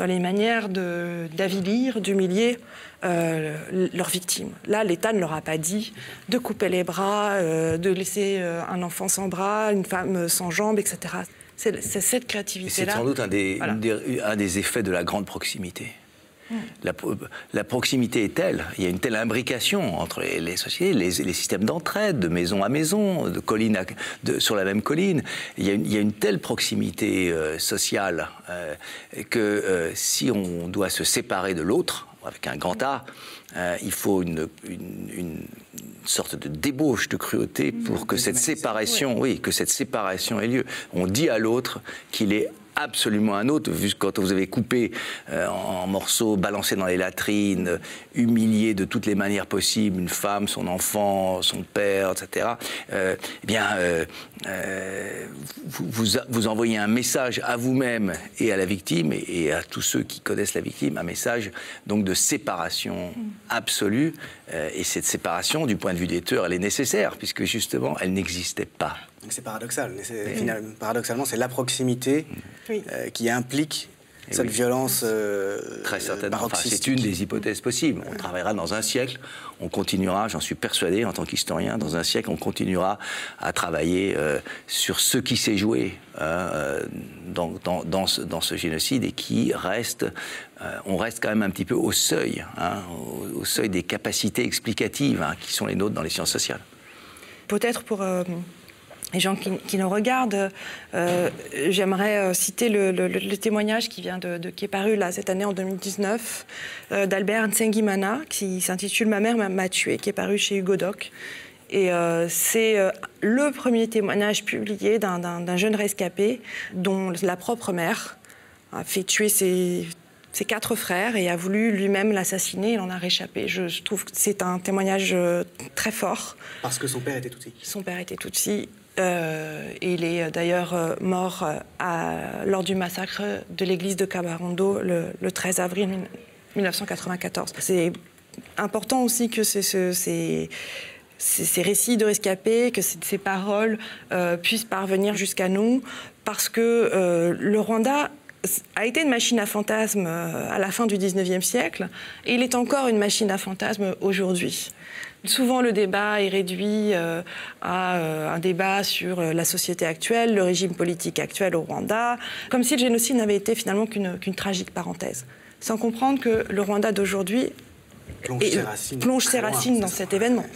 dans les manières d'avilir, d'humilier euh, leurs victimes. Là, l'État ne leur a pas dit de couper les bras, euh, de laisser euh, un enfant sans bras, une femme sans jambes, etc. C'est cette créativité-là. C'est sans doute un des, un des effets de la grande proximité. La, proximité est telle, il y a une telle imbrication entre les, sociétés, les, systèmes d'entraide, de maison à maison, de colline sur la même colline. Il y a une, telle proximité euh, sociale euh, que euh, si on doit se séparer de l'autre, avec un grand A, il faut une, sorte de débauche de cruauté pour que cette séparation, oui, que cette séparation ait lieu. On dit à l'autre qu'il est absolument un autre, vu quand vous avez coupé euh, en, morceaux, balancé dans les latrines, humilié de toutes les manières possibles une femme, son enfant, son père, etc. Euh, eh bien, euh, vous, vous, envoyez un message à vous-même et à la victime et, à tous ceux qui connaissent la victime, un message donc de séparation absolue. et cette séparation, du point de vue des tueurs, elle est nécessaire puisque justement, elle n'existait pas. C'est paradoxal. paradoxalement, c'est la proximité euh, qui implique cette violence euh, Très certainement. c'est une des hypothèses possibles. On travaillera dans un siècle, on continuera, j'en suis persuadé en tant qu'historien, dans un siècle, on continuera à travailler euh, sur ce qui s'est joué hein, dans, dans, ce, génocide et qui reste, on reste quand même un petit peu au seuil, hein, au, seuil des capacités explicatives hein, qui sont les nôtres dans les sciences sociales. Peut-être pour les gens qui, nous regardent, euh, j'aimerais euh, citer le, témoignage qui vient de, qui est paru là cette année en 2019 euh, d'Albert Nsengimana qui s'intitule Ma mère m'a tué, qui est paru chez Hugo Doc. Et c'est le premier témoignage publié d'un jeune rescapé dont la propre mère a fait tuer ses, ses quatre frères et a voulu lui-même l'assassiner. Il en a réchappé. Je, trouve que c'est un témoignage très fort. Parce que son père était Tutsi. Son père était Tutsi. Euh, il est euh, d'ailleurs euh, mort lors du massacre de l'église de Cabarondo le, 13 avril 1994. C'est important aussi que ces, récits de rescapés, que ces, paroles puissent parvenir jusqu'à nous, parce que le Rwanda a été une machine à fantasmes à la fin du 19e siècle, et il est encore une machine à fantasmes aujourd'hui. Souvent, le débat est réduit euh, à euh, un débat sur euh, la société actuelle, le régime politique actuel au Rwanda, comme si le génocide n'avait été finalement qu'une tragique parenthèse, sans comprendre que le Rwanda d'aujourd'hui plonge ses racines, dans cet événement.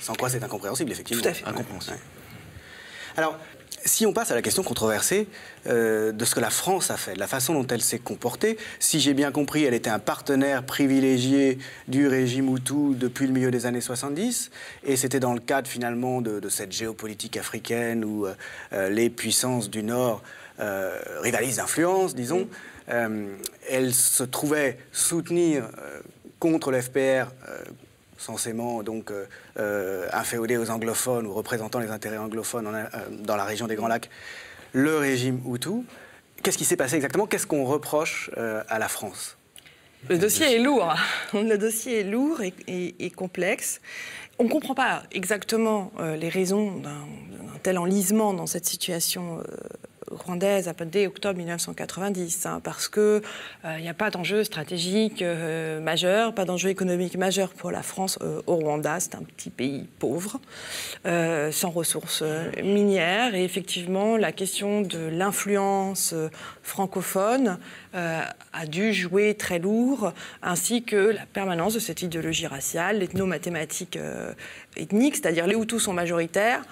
Sans quoi c'est incompréhensible, effectivement. Tout à fait. Incompréhensible. Alors, si on passe à la question controversée euh, de ce que la France a fait, de la façon dont elle s'est comportée, si j'ai bien compris, elle était un partenaire privilégié du régime Hutu depuis le milieu des années 70, et c'était dans le cadre finalement de, cette géopolitique africaine où euh, euh, les puissances du Nord rivalisent d'influence, disons. elle se trouvait soutenir contre l'FPR censément donc euh, euh, inféodé aux anglophones ou représentant les intérêts anglophones euh, dans la région des Grands Lacs, le régime Hutu. Qu'est-ce qui s'est passé exactement? Qu'est-ce qu'on reproche à la France? Le dossier est lourd. <laughs> Le dossier est lourd et, complexe. On ne comprend pas exactement les raisons d'un tel enlisement dans cette situation rwandaise dès octobre 1990, hein, parce qu'il n'y euh, a pas d'enjeu stratégique euh, majeur, pas d'enjeu économique majeur pour la France euh, au Rwanda. C'est un petit pays pauvre, sans ressources minières. Et effectivement, la question de l'influence francophone a dû jouer très lourd, ainsi que la permanence de cette idéologie raciale, l'ethno-mathématique ethnique, c'est-à-dire les Hutus sont majoritaires.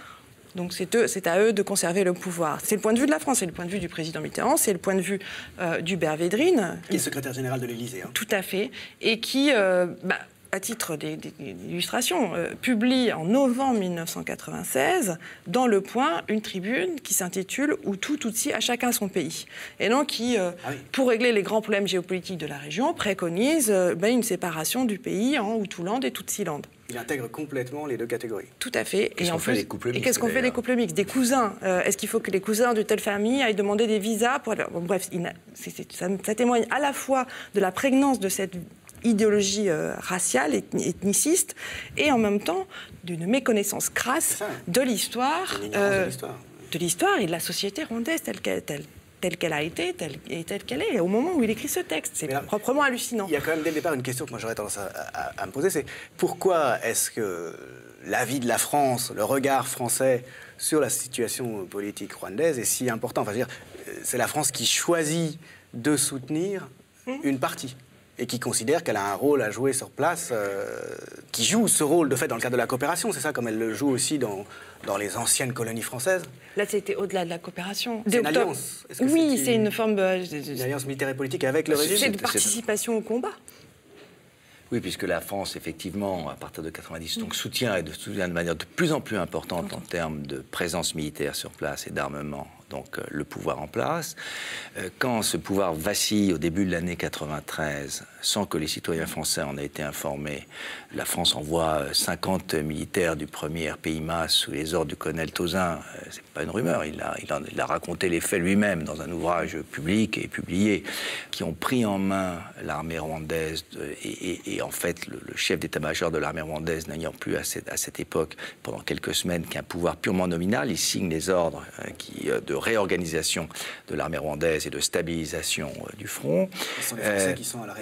Donc c'est à eux de conserver le pouvoir. C'est le point de vue de la France, c'est le point de vue du président Mitterrand, c'est le point de vue euh, d'Hubert Védrine. Qui est secrétaire général de l'Élysée. Hein. Tout à fait. Et qui, euh, bah, à titre d'illustration, euh, publie en novembre 1996 dans Le Point une tribune qui s'intitule Où tout Tutsi à chacun son pays. Et donc qui, ah pour régler les grands problèmes géopolitiques de la région, préconise bah, une séparation du pays en Hutuland et Tutsiland. Il intègre complètement les deux catégories. Tout à fait. et en fait des couples Et qu'est-ce qu'on fait des couples mixtes Des cousins. Euh, est-ce qu'il faut que les cousins de telle famille aillent demander des visas pour... Bon, bref, ça, témoigne à la fois de la prégnance de cette idéologie euh, raciale, ethniciste, et en même temps d'une méconnaissance crasse de l'histoire. Euh, de l'histoire et de la société rwandaise telle qu'elle telle qu'elle a été telle, et telle qu'elle est au moment où il écrit ce texte. C'est proprement hallucinant. Il y a quand même dès le départ une question que moi j'aurais tendance à, me poser, c'est pourquoi est-ce que l'avis de la France, le regard français sur la situation politique rwandaise est si important? Enfin, c'est la France qui choisit de soutenir hum. une partie et qui considère qu'elle a un rôle à jouer sur place, euh, qui joue ce rôle de fait dans le cadre de la coopération, c'est ça, comme elle le joue aussi dans, dans les anciennes colonies françaises. Là, c'était au-delà de la coopération. C'est une alliance. Oui, c'est une forme... Euh, une alliance militaire et politique avec le régime? C'est une participation au combat. Oui, puisque la France, effectivement, à partir de 90, donc soutient et de soutient de manière de plus en plus importante en termes de présence militaire sur place et d'armement donc euh, le pouvoir en place. Euh, quand ce pouvoir vacille au début de l'année 93, sans que les citoyens français en aient été informés, la France envoie 50 euh, militaires du premier RPIMA sous les ordres du colonel Tozin. C'est pas une rumeur, il a, raconté les faits lui-même dans un ouvrage public et publié, qui ont pris en main l'armée rwandaise et, en fait le, chef d'état-major de l'armée rwandaise n'ayant plus à cette, à cette, époque pendant quelques semaines qu'un pouvoir purement nominal, il signe les ordres qui, de réorganisation de l'armée rwandaise et de stabilisation euh, du front. Euh,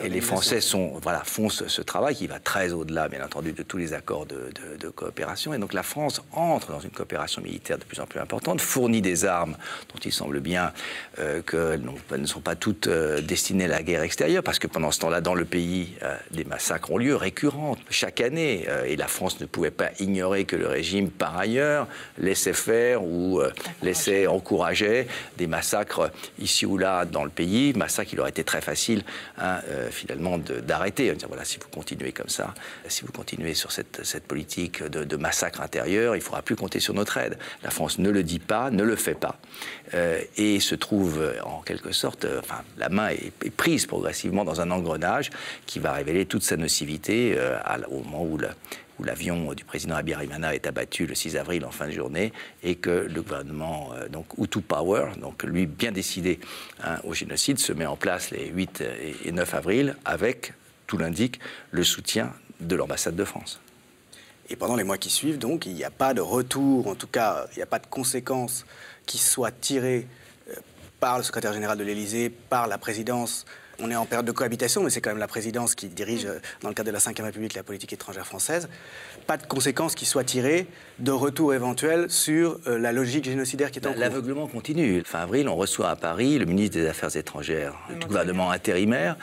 et les Français sont, voilà, font ce, travail qui va très au-delà, bien entendu, de tous les accords de, coopération. Et donc la France entre dans une coopération militaire de plus en plus importante, fournit des armes dont il semble bien euh, qu'elles ne sont pas toutes destinées à la guerre extérieure, parce que pendant ce temps-là, dans le pays, des massacres ont lieu récurrents chaque année. et la France ne pouvait pas ignorer que le régime, par ailleurs, laissait faire ou laissait encourager des massacres ici ou là dans le pays, massacres qu'il aurait été très facile hein, euh, finalement d'arrêter. Voilà, si vous continuez comme ça, si vous continuez sur cette, politique de, massacre intérieur, il ne faudra plus compter sur notre aide. La France ne le dit pas, ne le fait pas, euh, et se trouve en quelque sorte, euh, enfin, la main est, prise progressivement dans un engrenage qui va révéler toute sa nocivité au moment où le, où l'avion du président Abiyarimana est abattu le 6 avril en fin de journée et que le gouvernement, euh, donc Hutu Power, lui bien décidé hein, au génocide, se met en place les 8 et 9 avril avec, tout l'indique, le soutien de l'ambassade de France. Et pendant les mois qui suivent, donc, il n'y a pas de retour, en tout cas, il n'y a pas de conséquences qui soient tirées euh, par le secrétaire général de l'Élysée, par la présidence on est en période de cohabitation, mais c'est quand même la présidence qui dirige, euh, dans le cadre de la Ve République, la politique étrangère française. Pas de conséquences qui soient tirées de retour éventuel sur euh, la logique génocidaire qui est en cours. L'aveuglement continue. Fin avril, on reçoit à Paris le ministre des Affaires étrangères du gouvernement intérimaire,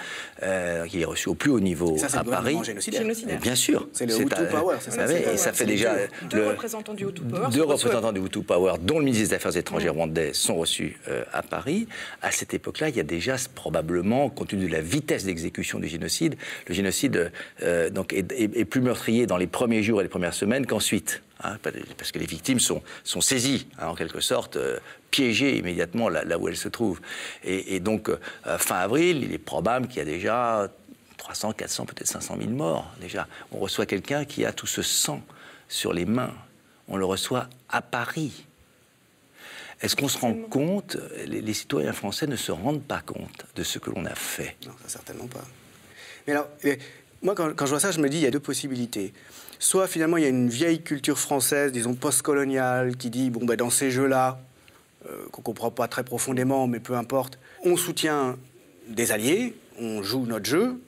euh, qui est reçu au plus haut niveau ça, à le Paris. Génocidaire. génocidaire. Bien sûr. C'est le Hutu Power, c'est ça. et ça fait déjà deux le- représentants du Hutu Power. deux représentants du Hutu Power, dont le ministre des Affaires étrangères Mm. rwandais, sont reçus euh, à Paris. À cette époque-là, il y a déjà probablement, compte tenu de la vitesse d'exécution du génocide, le génocide euh, donc, est, plus meurtrier dans les premiers jours et les premières semaines qu'ensuite. hein, parce que les victimes sont, sont saisies, hein, en quelque sorte, euh, piégées immédiatement là, où elles se trouvent. Et, et donc, euh, fin avril, il est probable qu'il y a déjà 300, 400, peut-être 500 000 morts déjà. On reçoit quelqu'un qui a tout ce sang sur les mains. On le reçoit à Paris. Est-ce qu'on se rend compte, les, citoyens français ne se rendent pas compte de ce que l'on a fait? Non, ça certainement pas. Mais alors, moi, quand, quand je vois ça, je me dis, il y a deux possibilités. Soit finalement, il y a une vieille culture française, disons post-coloniale, qui dit, bon, ben, dans ces jeux-là, euh, qu'on ne comprend pas très profondément, mais peu importe, on soutient des alliés, on joue notre jeu,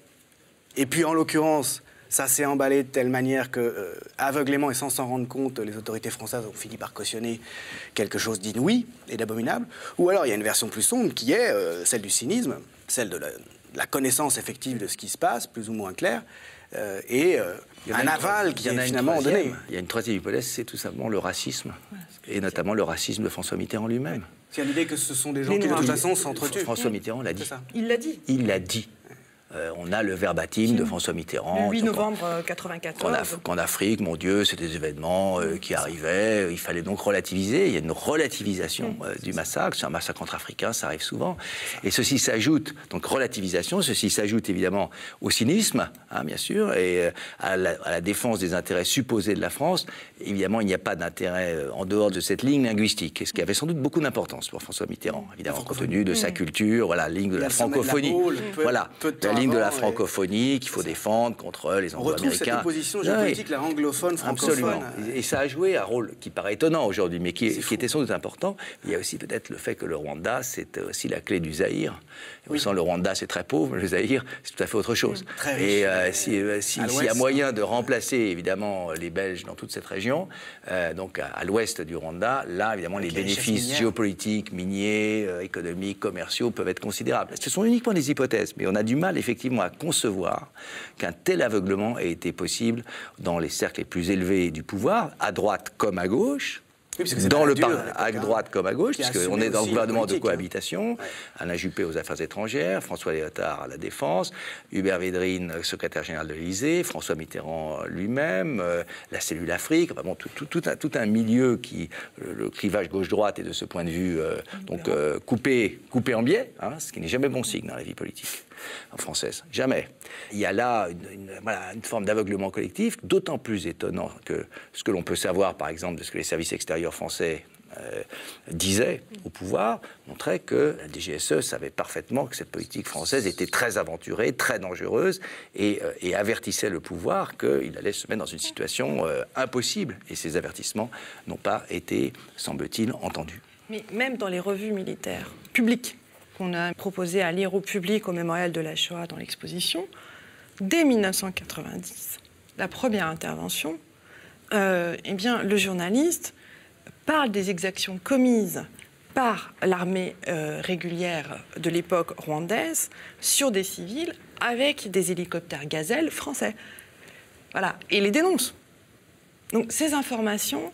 et puis en l'occurrence, ça s'est emballé de telle manière que, euh, aveuglément et sans s'en rendre compte, les autorités françaises ont fini par cautionner quelque chose d'inouï et d'abominable. Ou alors il y a une version plus sombre qui est euh, celle du cynisme, celle de la, de la connaissance effective de ce qui se passe, plus ou moins claire, euh, et euh, un aval qui il y en a est finalement donné. Il y a une troisième hypothèse, c'est tout simplement le racisme, et notamment le racisme de François Mitterrand lui-même. C'est l'idée que ce sont des gens qui, de toute façon, s'entretuent. François Mitterrand l'a dit. Il l'a dit. Il l'a dit. Euh, on a le verbatim de François Mitterrand. Le 8 Donc, novembre euh, Qu'en 94. Af- qu'en Afrique, mon Dieu, c'est des événements euh, qui arrivaient, il fallait donc relativiser. Il y a une relativisation euh, du massacre. C'est un massacre entre Africains, ça arrive souvent. Et ceci s'ajoute, donc relativisation, ceci s'ajoute évidemment au cynisme, hein, bien sûr, et à la, à la défense des intérêts supposés de la France. Évidemment, il n'y a pas d'intérêt en dehors de cette ligne linguistique, ce qui avait sans doute beaucoup d'importance pour François Mitterrand, évidemment, compte tenu de sa culture, voilà, ligne de la francophonie. Voilà, de la ligne de la avant, et- francophonie qu'il faut défendre contre les On retrouve cette anglo-américains. opposition géopolitique, la anglophone, francophone. Absolument. Et ça a joué un rôle qui paraît étonnant aujourd'hui, mais qui, était sans doute important. Il y a aussi peut-être le fait que le Rwanda, c'est aussi la clé du Zaïre. On sent le Rwanda, c'est très pauvre, mais le Zaïre, c'est tout à fait autre chose. Très riche. Et euh, si- euh, si- À s'il y a moyen de remplacer évidemment les Belges dans toute cette région, euh, donc à, à l'ouest du Rwanda, là évidemment les bénéfices géopolitiques, miniers, euh, économiques, commerciaux peuvent être considérables. Ce sont uniquement des hypothèses, mais on a du mal effectivement à concevoir qu'un tel aveuglement ait été possible dans les cercles les plus élevés du pouvoir, à droite comme à gauche. Oui, dans le dur, à à hein, droite comme à gauche, puisqu'on est dans le gouvernement de hein. cohabitation. Ouais. Alain Juppé aux Affaires étrangères, François Léotard à la Défense, Hubert Védrine, secrétaire général de l'Élysée, François Mitterrand lui-même, euh, la cellule Afrique, enfin bon, tout, tout- tout un, tout un milieu qui, le, le clivage gauche-droite est de ce point de vue euh, donc euh, coupé, coupé en biais, hein, ce qui n'est jamais bon signe dans la vie politique française, jamais. Il y a là une, forme d'aveuglement collectif, d'autant plus étonnant que ce que l'on peut savoir, par exemple, de ce que les services extérieurs français euh, disait au pouvoir montrait que la DGSE savait parfaitement que cette politique française était très aventurée, très dangereuse, et, euh, avertissait le pouvoir qu'il allait se mettre dans une situation euh, impossible. Et ces avertissements n'ont pas été, semble-t-il, entendus. Mais même dans les revues militaires publiques qu'on a proposé à lire au public au mémorial de la Shoah dans l'exposition, dès 1990, la première intervention, euh, eh bien, le journaliste parle des exactions commises par l'armée euh, régulière de l'époque rwandaise sur des civils avec des hélicoptères gazelles français. Voilà, et les dénonce. Donc ces informations,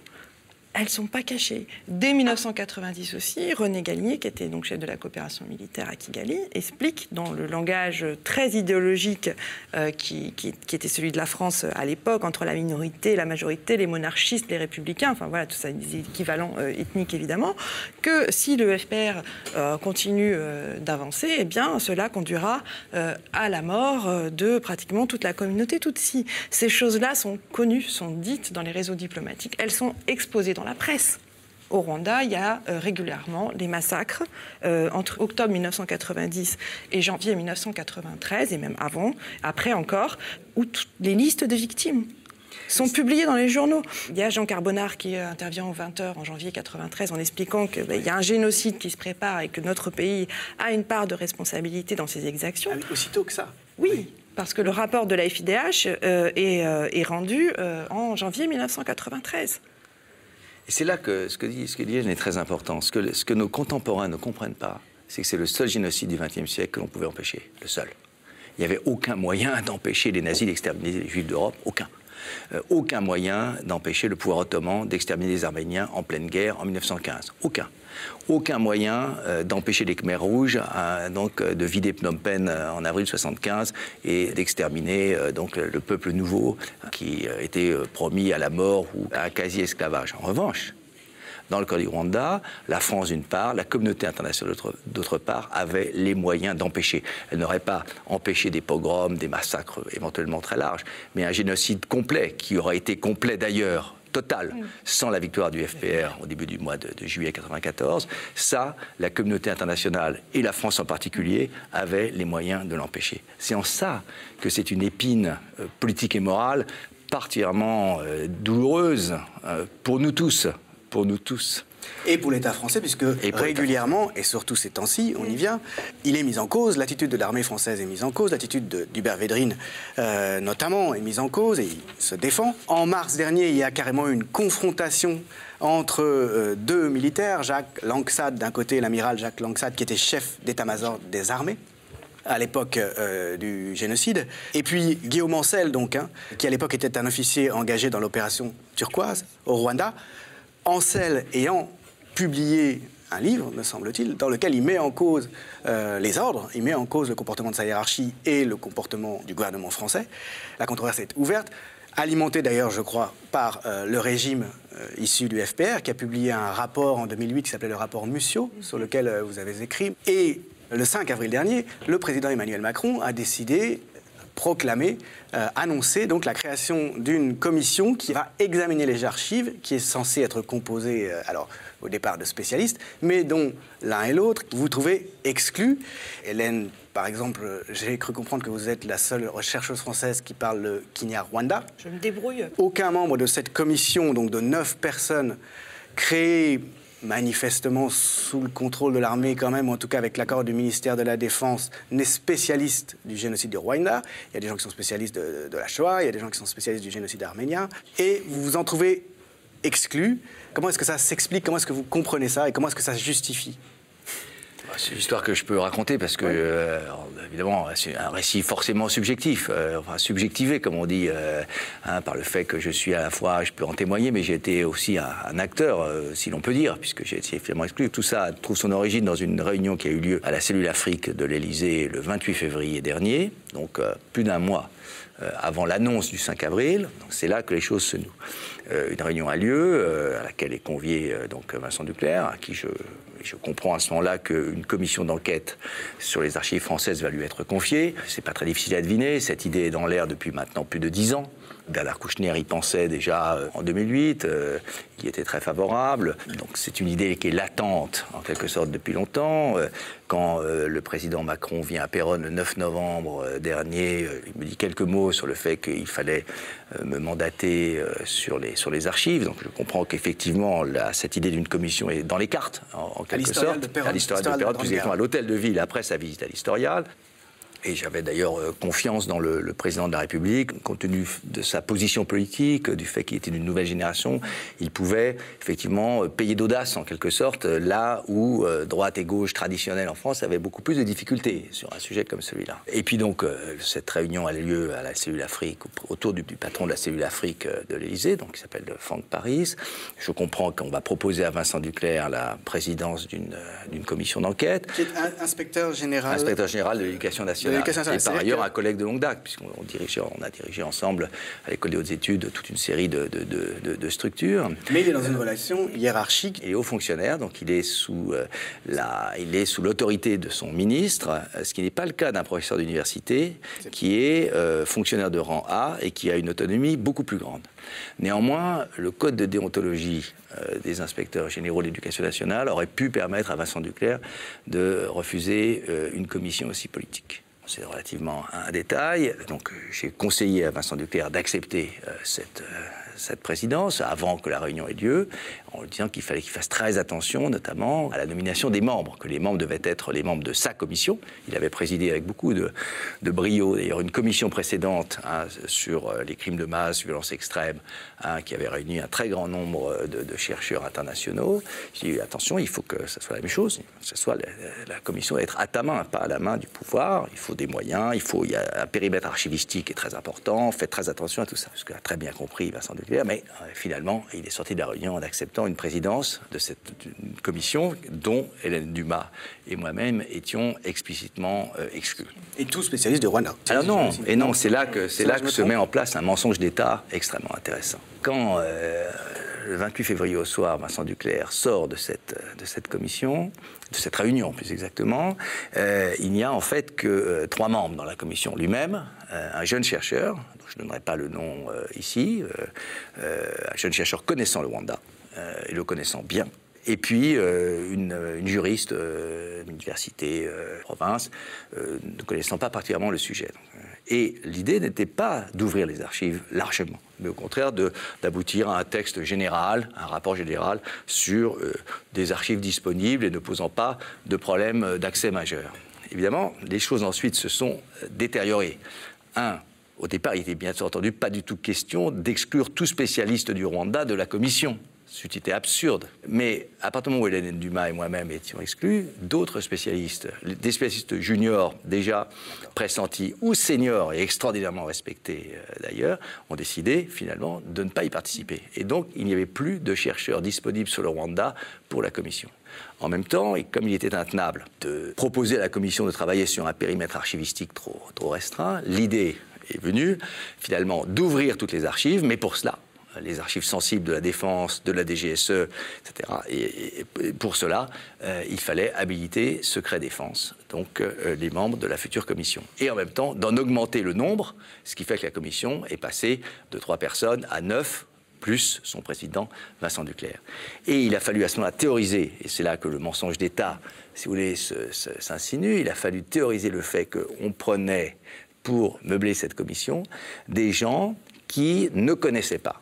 elles ne sont pas cachées. Dès 1990 aussi, René Gagnier, qui était donc chef de la coopération militaire à Kigali, explique dans le langage très idéologique euh, qui, était celui de la France à l'époque, entre la minorité, la majorité, les monarchistes, les républicains, enfin voilà, tout ça, des équivalents euh, ethniques évidemment, que si le FPR euh, continue euh, d'avancer, eh bien cela conduira euh, à la mort euh, de pratiquement toute la communauté Tutsi. Ces choses-là sont connues, sont dites dans les réseaux diplomatiques, elles sont exposées la presse. Au Rwanda, il y a euh, régulièrement des massacres euh, entre octobre 1990 et janvier 1993, et même avant, après encore, où toutes les listes de victimes sont publiés dans les journaux. Il y a Jean Carbonard qui intervient aux 20h en janvier 93 en expliquant qu'il ben, y a un génocide qui se prépare et que notre pays a une part de responsabilité dans ces exactions. Ah aussitôt que ça oui. Parce que le rapport de la FIDH euh, est, rendu en janvier 1993. Et c'est là que ce que dit, ce dit est très important. Ce que, ce que nos contemporains ne comprennent pas, c'est que c'est le seul génocide du XXe siècle que l'on pouvait empêcher. Le seul. Il n'y avait aucun moyen d'empêcher les nazis d'exterminer les juifs d'Europe. Aucun. aucun moyen d'empêcher le pouvoir ottoman d'exterminer les Arméniens en pleine guerre en 1915. Aucun aucun moyen euh, d'empêcher les Khmers rouges euh, donc, euh, de vider Phnom Penh en avril 75 et d'exterminer donc, le peuple nouveau qui était promis à la mort ou à un quasi-esclavage. En revanche, dans le cas du Rwanda, la France d'une part, la communauté internationale d'autre part, avait les moyens d'empêcher. Elle n'aurait pas empêché des pogroms, des massacres éventuellement très larges, mais un génocide complet, qui aurait été complet d'ailleurs Total, sans la victoire du FPR au début du mois de, juillet 1994, ça, la communauté internationale et la France en particulier avaient les moyens de l'empêcher. C'est en ça que c'est une épine euh, politique et morale particulièrement euh, douloureuse euh, pour nous tous, pour nous tous. Et pour l'État français, puisque régulièrement, et surtout ces temps-ci, on y vient, il est mis en cause, l'attitude de l'armée française est mise en cause, l'attitude d'Hubert Védrine euh, notamment est mise en cause et il se défend. En mars dernier, il y a carrément une confrontation entre euh, deux militaires, Jacques Langsade d'un côté, l'amiral Jacques Langsade qui était chef d'état-major des armées à l'époque euh, du génocide. Et puis Guillaume Ancel, donc, hein, qui à l'époque était un officier engagé dans l'opération turquoise au Rwanda. Ancel ayant publié un livre, me semble-t-il, dans lequel il met en cause euh, les ordres, il met en cause le comportement de sa hiérarchie et le comportement du gouvernement français. La controverse est ouverte, alimentée d'ailleurs, je crois, par euh, le régime euh, issu du FPR, qui a publié un rapport en 2008 qui s'appelait le rapport Mussio, sur lequel vous avez écrit. Et le 5 avril dernier, le président Emmanuel Macron a décidé proclamé, euh, annoncé donc la création d'une commission qui va examiner les archives, qui est censée être composée, euh, alors au départ de spécialistes, mais dont l'un et l'autre vous trouvez exclus. Hélène, par exemple, j'ai cru comprendre que vous êtes la seule chercheuse française qui parle le Kinyarwanda. Je me débrouille. Aucun membre de cette commission, donc de neuf personnes, créées manifestement sous le contrôle de l'armée quand même, en tout cas avec l'accord du ministère de la Défense, n'est spécialiste du génocide du Rwanda. Il y a des gens qui sont spécialistes de, la Shoah, il y a des gens qui sont spécialistes du génocide arménien, et vous vous en trouvez exclus. Comment est-ce que ça s'explique? Comment est-ce que vous comprenez ça? Et comment est-ce que ça se justifie? C'est une histoire que je peux raconter parce que, euh, évidemment, c'est un récit forcément subjectif, euh, enfin subjectivé, comme on dit, euh, hein, par le fait que je suis à la fois, je peux en témoigner, mais j'ai été aussi un, acteur, si l'on peut dire, puisque j'ai été finalement exclu. Tout ça trouve son origine dans une réunion qui a eu lieu à la cellule Afrique de l'Élysée le 28 février dernier, donc plus d'un mois avant l'annonce du 5 avril. C'est là que les choses se nouent. Une réunion a lieu, à laquelle est convié donc Vincent Duclerc, à qui je je comprends à ce moment-là qu'une commission d'enquête sur les archives françaises va lui être confiée. C'est pas très difficile à deviner. Cette idée est dans l'air depuis maintenant plus de dix ans. Bernard Kouchner y pensait déjà euh, en 2008, euh, il était très favorable. Donc c'est une idée qui est latente en quelque sorte depuis longtemps. Euh, quand le président Macron vient à Péronne le 9 novembre dernier, il me dit quelques mots sur le fait qu'il fallait me mandater sur les, sur les archives. Donc je comprends qu'effectivement cette idée d'une commission est dans les cartes en, quelque sorte. à l'historial de Péronne, plus exactement à l'hôtel de ville après sa visite à l'historial. Et j'avais d'ailleurs euh, confiance dans le, président de la République, compte tenu de sa position politique, du fait qu'il était d'une nouvelle génération, il pouvait effectivement euh, payer d'audace en quelque sorte, là où euh, droite et gauche traditionnelle en France avaient beaucoup plus de difficultés sur un sujet comme celui-là. Et puis donc cette réunion a lieu à la cellule Afrique, autour du, patron de la cellule Afrique de l'Élysée, donc qui s'appelle Franck Paris. Je comprends qu'on va proposer à Vincent Duclerc la présidence d'une commission d'enquête. Inspecteur général. Inspecteur général de l'éducation nationale et par ailleurs un collègue de longue date, puisqu'on on a dirigé ensemble à l'école des hautes études toute une série de, de, structures. Mais il est dans une relation hiérarchique. Il est haut fonctionnaire, donc il est sous euh, la, il est sous l'autorité de son ministre, euh, ce qui n'est pas le cas d'un professeur d'université qui est euh, fonctionnaire de rang A et qui a une autonomie beaucoup plus grande. Néanmoins, le code de déontologie des inspecteurs généraux de l'éducation nationale aurait pu permettre à Vincent Duclerc de refuser une commission aussi politique. C'est relativement un détail. Donc j'ai conseillé à Vincent Duclerc d'accepter cette, cette présidence avant que la réunion ait lieu, en disant qu'il fallait qu'il fasse très attention, notamment à la nomination des membres, que les membres devaient être les membres de sa commission. Il avait présidé avec beaucoup de, brio, d'ailleurs, une commission précédente hein, sur euh, les crimes de masse, violences extrêmes, hein, qui avait réuni un très grand nombre de, chercheurs internationaux. J'ai dit attention, il faut que ce soit la même chose, que ce soit la, commission être à ta main, pas à la main du pouvoir. Il faut des moyens, il faut y a un périmètre archivistique qui est très important. Faites très attention à tout ça, ce a très bien compris Vincent Mais euh, finalement, il est sorti de la réunion en acceptant une présidence de cette commission dont Hélène Dumas et moi-même étions explicitement euh, exclus. Et tous spécialistes de Rwanda. Alors non, et non, c'est là que, c'est là que se met en place un mensonge d'État extrêmement intéressant. Quand euh, le 28 février au soir, Vincent Duclerc sort de cette, de cette commission, de cette réunion plus exactement, euh, il n'y a en fait que trois membres dans la commission. Lui-même, un jeune chercheur, je ne donnerai pas le nom ici, un jeune chercheur connaissant le Rwanda, euh, et le connaissant bien. Et puis euh, une, juriste euh, d'université, province, ne connaissant pas particulièrement le sujet. Et l'idée n'était pas d'ouvrir les archives largement, mais au contraire d'aboutir à un texte général, un rapport général sur des archives disponibles et ne posant pas de problème d'accès majeur. Évidemment, les choses ensuite se sont détériorées. Un, au départ, il était bien entendu pas du tout question d'exclure tout spécialiste du Rwanda de la commission été absurde. Mais à partir du moment où Hélène Dumas et moi-même étions exclus, d'autres spécialistes, des spécialistes juniors déjà pressentis ou seniors et extraordinairement respectés euh, d'ailleurs, ont décidé finalement de ne pas y participer. Et donc il n'y avait plus de chercheurs disponibles sur le Rwanda pour la commission. En même temps, et comme il était intenable de proposer à la commission de travailler sur un périmètre archivistique trop restreint, l'idée est venue finalement d'ouvrir toutes les archives, mais pour cela, les archives sensibles de la défense, de la DGSE, etc. Et, pour cela, euh, il fallait habiliter secret défense, donc euh, les membres de la future commission. Et en même temps, d'en augmenter le nombre, ce qui fait que la commission est passée de trois personnes à neuf plus son président Vincent Duclerc. Et il a fallu à ce moment-là théoriser, et c'est là que le mensonge d'État, si vous voulez, s'insinue, il a fallu théoriser le fait qu'on prenait pour meubler cette commission des gens qui ne connaissaient pas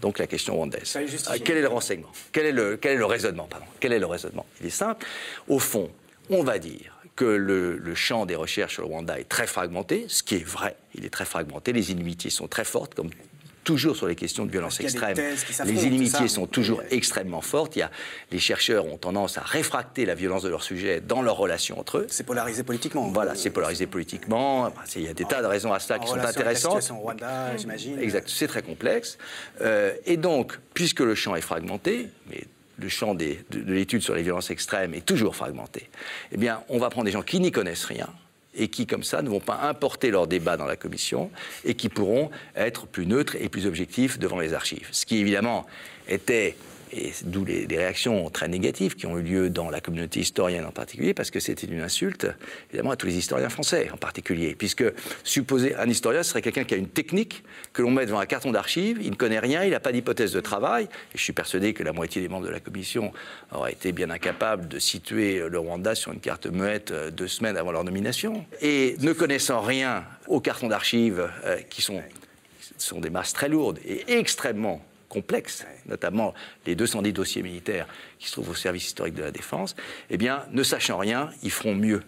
donc la question rwandaise. Euh, quel est le renseignement? Quel est le, quel est le raisonnement pardon? Quel est le raisonnement? Il est simple. Au fond, on va dire que le, le, champ des recherches sur le Rwanda est très fragmenté, ce qui est vrai. Il est très fragmenté. Les inimitiés sont très fortes, comme toujours sur les questions de violence extrême. Les inimitiés sont toujours extrêmement fortes. Il y a, les chercheurs ont tendance à réfracter la violence de leur sujet dans leurs relations entre eux. C'est polarisé politiquement. Voilà, c'est polarisé politiquement. Il y a des tas de raisons à cela qui sont intéressantes. Rwanda, j'imagine. Exact, c'est très complexe. Euh, et donc, puisque le champ est fragmenté, mais le champ des, de, de l'étude sur les violences extrêmes est toujours fragmenté, eh bien, on va prendre des gens qui n'y connaissent rien, et qui, comme ça, ne vont pas importer leur débat dans la commission et qui pourront être plus neutres et plus objectifs devant les archives. Ce qui, évidemment, était et d'où les, réactions très négatives qui ont eu lieu dans la communauté historienne en particulier, parce que c'était une insulte, évidemment, à tous les historiens français en particulier. Puisque supposer un historien, serait quelqu'un qui a une technique que l'on met devant un carton d'archives, il ne connaît rien, il n'a pas d'hypothèse de travail. Et je suis persuadé que la moitié des membres de la commission auraient été bien incapables de situer le Rwanda sur une carte muette euh, deux semaines avant leur nomination. Et ne connaissant rien aux cartons d'archives, euh, qui sont, sont des masses très lourdes et extrêmement complexes, notamment les 210 dossiers militaires qui se trouvent au service historique de la défense, eh bien, ne sachant rien, ils feront mieux.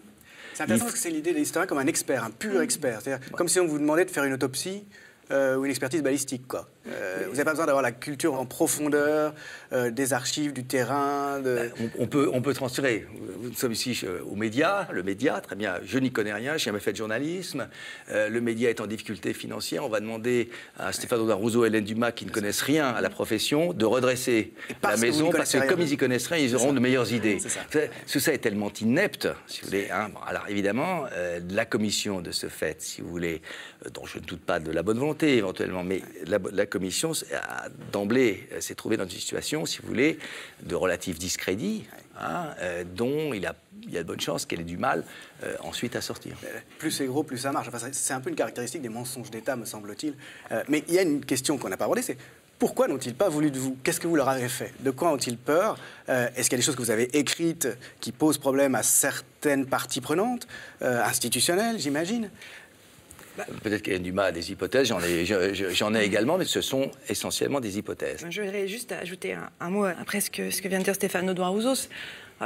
C'est intéressant parce que c'est l'idée de l'historien comme un expert, un pur expert. C'est-à-dire comme si on vous demandait de faire une autopsie euh, ou une expertise balistique. Quoi. Euh, vous n'avez pas besoin d'avoir la culture en profondeur euh, des archives, du terrain. Ben, on, peut, on peut transférer. Nous sommes ici aux médias, le média, très bien. Je n'y connais rien, je n'ai jamais fait de journalisme. le média est en difficulté financière. On va demander à Stéphane Rousseau et Hélène Dumas, qui ne connaissent rien à la profession, de redresser la maison, parce que comme ils y connaissent rien, ils auront de meilleures idées. Tout ça est tellement inepte, si vous voulez. Hein. alors évidemment, la commission de ce fait, si vous voulez, dont je ne doute pas de la bonne volonté éventuellement, mais la, commission d'emblée euh, s'est trouvée dans une situation, si vous voulez, de relatif discrédit, hein, euh, dont il, y a de bonnes chances qu'elle ait du mal euh, ensuite à sortir. Plus c'est gros, plus ça marche. Enfin, c'est un peu une caractéristique des mensonges d'État, me semble-t-il. mais il y a une question qu'on n'a pas abordée, c'est Pourquoi n'ont-ils pas voulu de vous? Qu'est-ce que vous leur avez fait? De quoi ont-ils peur? Est-ce qu'il y a des choses que vous avez écrites qui posent problème à certaines parties prenantes, institutionnelles, j'imagine? Peut-être qu'Hélène Dumas a des hypothèses, j'en ai, également, mais ce sont essentiellement des hypothèses. Je voudrais juste ajouter un, mot après ce que, ce que vient de dire Stéphane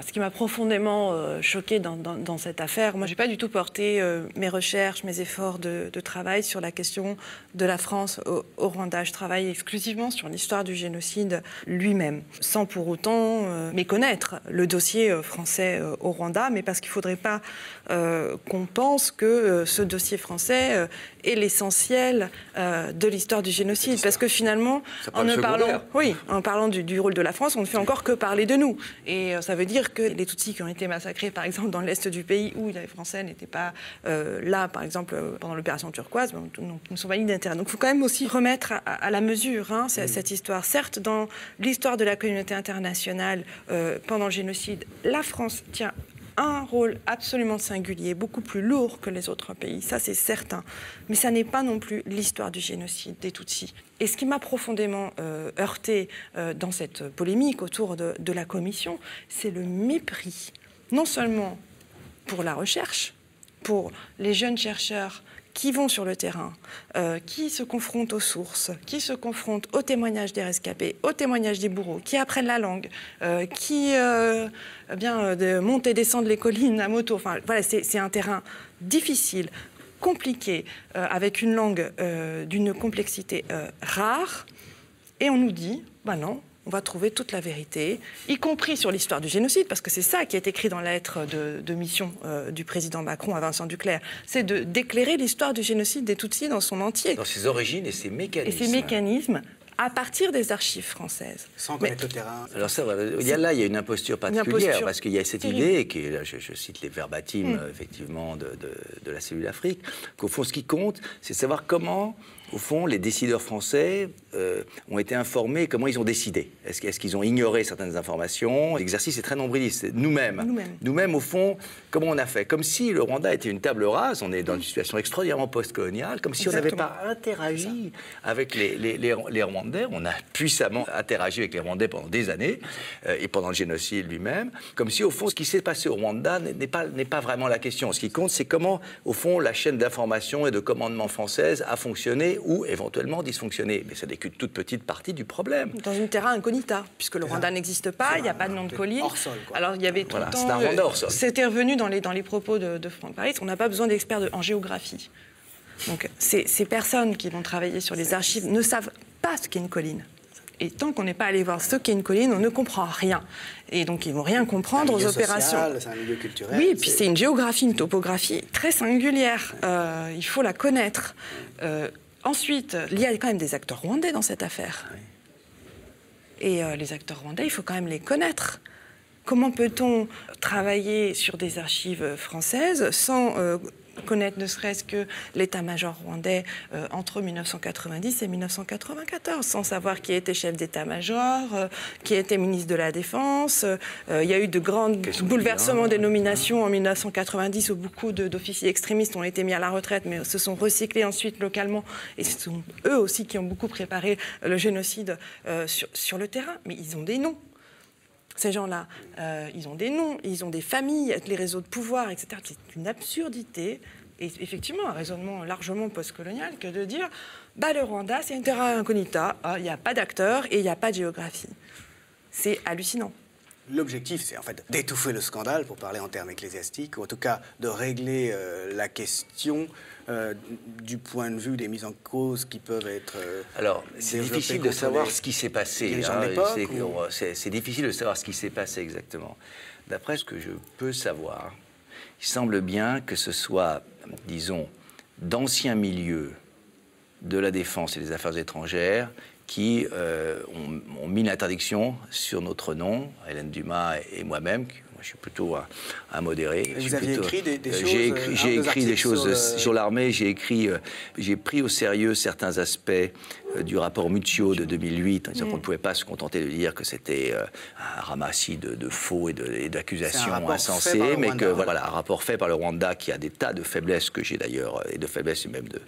Ce qui m'a profondément euh, choqué dans, cette affaire, moi, j'ai pas du tout porté euh, mes recherches, mes efforts de, travail sur la question de la France au, Rwanda. Je travaille exclusivement sur l'histoire du génocide lui-même, sans pour autant euh, méconnaître le dossier français au Rwanda, mais parce qu'il faudrait pas qu'on pense que ce dossier français est l'essentiel de l'histoire du génocide, parce que finalement, en ne parlant, oui, en parlant du, du, rôle de la France, on ne fait encore que parler de nous, et ça veut dire que les Tutsis qui ont été massacrés, par exemple, dans l'est du pays où les Français n'étaient pas euh, là, par exemple, euh, pendant l'opération turquoise, ne sont pas d'intérêt. Donc il faut quand même aussi remettre à, la mesure hein, cette, histoire. Certes, dans l'histoire de la communauté internationale, euh, pendant le génocide, la France tient un rôle absolument singulier, beaucoup plus lourd que les autres pays, ça c'est certain. Mais ça n'est pas non plus l'histoire du génocide des Tutsis. Et ce qui m'a profondément euh, heurté euh, dans cette polémique autour de, de la commission, c'est le mépris, non seulement pour la recherche, pour les jeunes chercheurs qui vont sur le terrain, euh, qui se confrontent aux sources, qui se confrontent aux témoignages des rescapés, aux témoignages des bourreaux, qui apprennent la langue, euh, qui euh, eh bien, montent et descendent les collines à moto. Enfin, voilà, c'est un terrain difficile, compliqué, avec une langue d'une complexité rare. Et on nous dit, ben non, on va trouver toute la vérité, y compris sur l'histoire du génocide, parce que c'est ça qui est écrit dans la lettre de, mission euh, du président Macron à Vincent Duclerc, c'est de d'éclairer l'histoire du génocide des Tutsis dans son entier. Dans ses origines et ses mécanismes. Et ses mécanismes à partir des archives françaises. Sans connaître le terrain. Alors ça, il y a là, il y a une imposture particulière, parce qu'il y a cette idée, et qui, là, je, cite les verbatims, mm. effectivement, de, de, la cellule Afrique, qu'au fond, ce qui compte, c'est de savoir comment au fond, les décideurs français euh, ont été informés comment ils ont décidé. Est-ce qu'ils ont ignoré certaines informations? L'exercice est très nombriliste. Nous-mêmes, nous-mêmes, au fond, comment on a fait? Comme si le Rwanda était une table rase, on est dans une situation extraordinairement post-coloniale, comme si on n'avait pas interagi avec les, les, Rwandais. On a puissamment interagi avec les Rwandais pendant des années, euh, et pendant le génocide lui-même, comme si, au fond, ce qui s'est passé au Rwanda n'est pas, pas vraiment la question. Ce qui compte, c'est comment, au fond, la chaîne d'information et de commandement française a fonctionné ou éventuellement dysfonctionner. Mais ça n'est qu'une toute petite partie du problème. Dans une terra incognita, puisque le Rwanda n'existe pas, il n'y a pas de nom de colline. Alors il y avait tout le temps. C'était revenu dans les, dans les propos de, Franck Paris, on n'a pas besoin d'experts en géographie. Donc ces, ces personnes qui vont travailler sur les archives ne savent pas ce qu'est une colline. Et tant qu'on n'est pas allé voir ce qu'est une colline, on ne comprend rien. Et donc, ils vont rien comprendre aux opérations. C'est un milieu culturel. Oui, et puis c'est une géographie, une topographie très singulière. Euh, il faut la connaître. Euh, Ensuite, il y a quand même des acteurs rwandais dans cette affaire. Et euh, les acteurs rwandais, il faut quand même les connaître. Comment peut-on travailler sur des archives françaises sans euh, connaître ne serait-ce que l'état-major rwandais euh, entre 1990 et 1994, sans savoir qui était chef d'état-major, euh, qui était ministre de la Défense. Euh, il y a eu de grands bouleversements des nominations en 1990 où beaucoup d'officiers extrémistes ont été mis à la retraite, mais se sont recyclés ensuite localement. Et ce sont eux aussi qui ont beaucoup préparé le génocide sur, sur le terrain. Mais ils ont des noms ces gens-là, euh, ils ont des noms, ils ont des familles, les réseaux de pouvoir, etc. C'est une absurdité, et effectivement un raisonnement largement postcolonial, que de dire bah, le Rwanda, c'est une terra incognita, ah, il n'y a pas d'acteurs et il n'y a pas de géographie. C'est hallucinant. L'objectif, c'est en fait d'étouffer le scandale, pour parler en termes ecclésiastiques, ou en tout cas de régler euh, la question euh, du point de vue des mises en cause qui peuvent être. Euh, Alors, c'est difficile de savoir ce qui s'est passé. Hein, c'est difficile de savoir ce qui s'est passé exactement. D'après ce que je peux savoir, il semble bien que ce soit, disons, d'anciens milieux de la défense et des affaires étrangères qui euh, ont, mis l'interdiction sur notre nom, Hélène Dumas et moi-même, je suis plutôt un, modéré. vous avez écrit des, choses J'ai écrit, j'ai écrit des choses sur, l'armée. J'ai écrit, euh, j'ai pris au sérieux certains aspects euh, du rapport Muccio de 2008, en disant mm. qu'on ne pouvait pas se contenter de dire que c'était euh, un ramassis de, faux et d'accusations insensées, mais que voilà, un rapport fait par le Rwanda qui a des tas de faiblesses que j'ai d'ailleurs, et de faiblesses et même de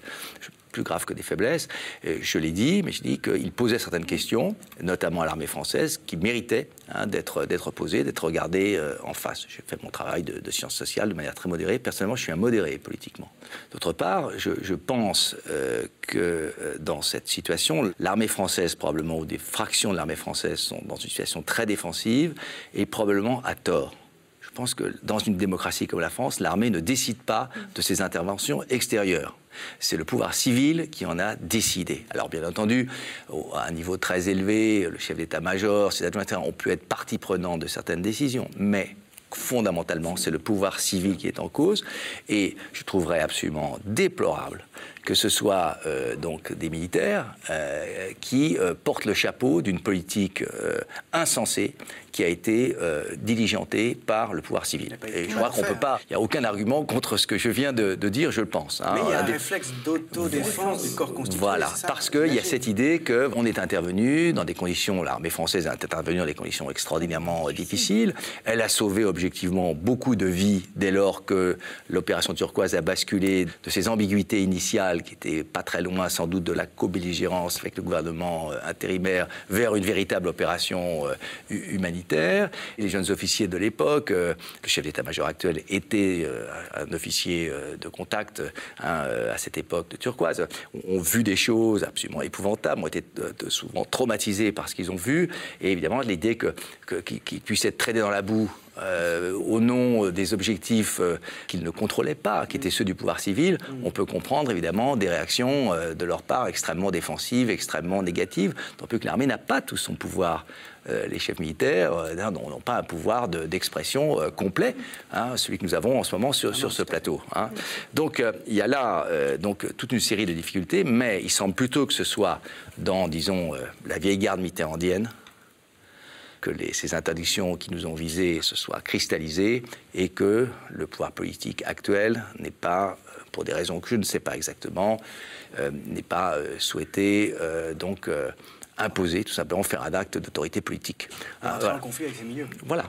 plus graves que des faiblesses. je l'ai dit, mais je dis qu'il posait certaines questions, notamment à l'armée française, qui méritaient hein, d'être posées, d'être regardées euh, en face. J'ai fait mon travail de, sciences sociales de manière très modérée. Personnellement, je suis un modéré politiquement. D'autre part, je, pense euh, que euh, dans cette situation, l'armée française, probablement, ou des fractions de l'armée française sont dans une situation très défensive et probablement à tort. Je pense que dans une démocratie comme la France, l'armée ne décide pas de ses interventions extérieures. C'est le pouvoir civil qui en a décidé. Alors bien entendu, à un niveau très élevé, le chef d'état-major, ses adjoints ont pu être partie prenante de certaines décisions, mais fondamentalement, c'est le pouvoir civil qui est en cause. Et je trouverais absolument déplorable que ce soit euh, donc des militaires euh, qui euh, portent le chapeau d'une politique insensée qui a été diligentée par le pouvoir civil. Et je crois qu'on peut pas. Il n'y a aucun argument contre ce que je viens de, dire, je le pense. Hein. Mais il y a un réflexe d'autodéfense du corps constitutionnel. Voilà, parce qu'il y a cette idée qu'on est intervenu dans des conditions. L'armée française est intervenue dans des conditions extraordinairement difficiles. Elle a sauvé objectivement beaucoup de vies dès lors que l'opération turquoise a basculé de ses ambiguïtés initiales qui était pas très loin sans doute de la co-belligérance avec le gouvernement euh, intérimaire, vers une véritable opération euh, humanitaire. les jeunes officiers de l'époque, euh, le chef d'état-major actuel était un officier de contact hein, à cette époque de Turquoise, ont vu des choses absolument épouvantables, ont été souvent traumatisés par ce qu'ils ont vu. Et évidemment, l'idée qu'ils que, puissent être traînés dans la boue euh, au nom euh, des objectifs euh, qu'ils ne contrôlaient pas, qui étaient ceux du pouvoir civil, mm. on peut comprendre évidemment des réactions de leur part extrêmement défensives, extrêmement négatives, tant plus que l'armée n'a pas tout son pouvoir. Les chefs militaires n'ont pas un pouvoir d'expression complet, hein, celui que nous avons en ce moment sur, ce plateau. Hein. Donc il y a là donc, toute une série de difficultés, mais il semble plutôt que ce soit dans, disons, la vieille garde mitterrandienne, que ces interdictions qui nous ont visées se soient cristallisées et que le pouvoir politique actuel n'est pas, euh, pour des raisons que je ne sais pas exactement, euh, n'est pas euh, souhaité donc imposer, tout simplement faire un acte d'autorité politique. Ah, voilà. conflit avec ces milieux. Voilà.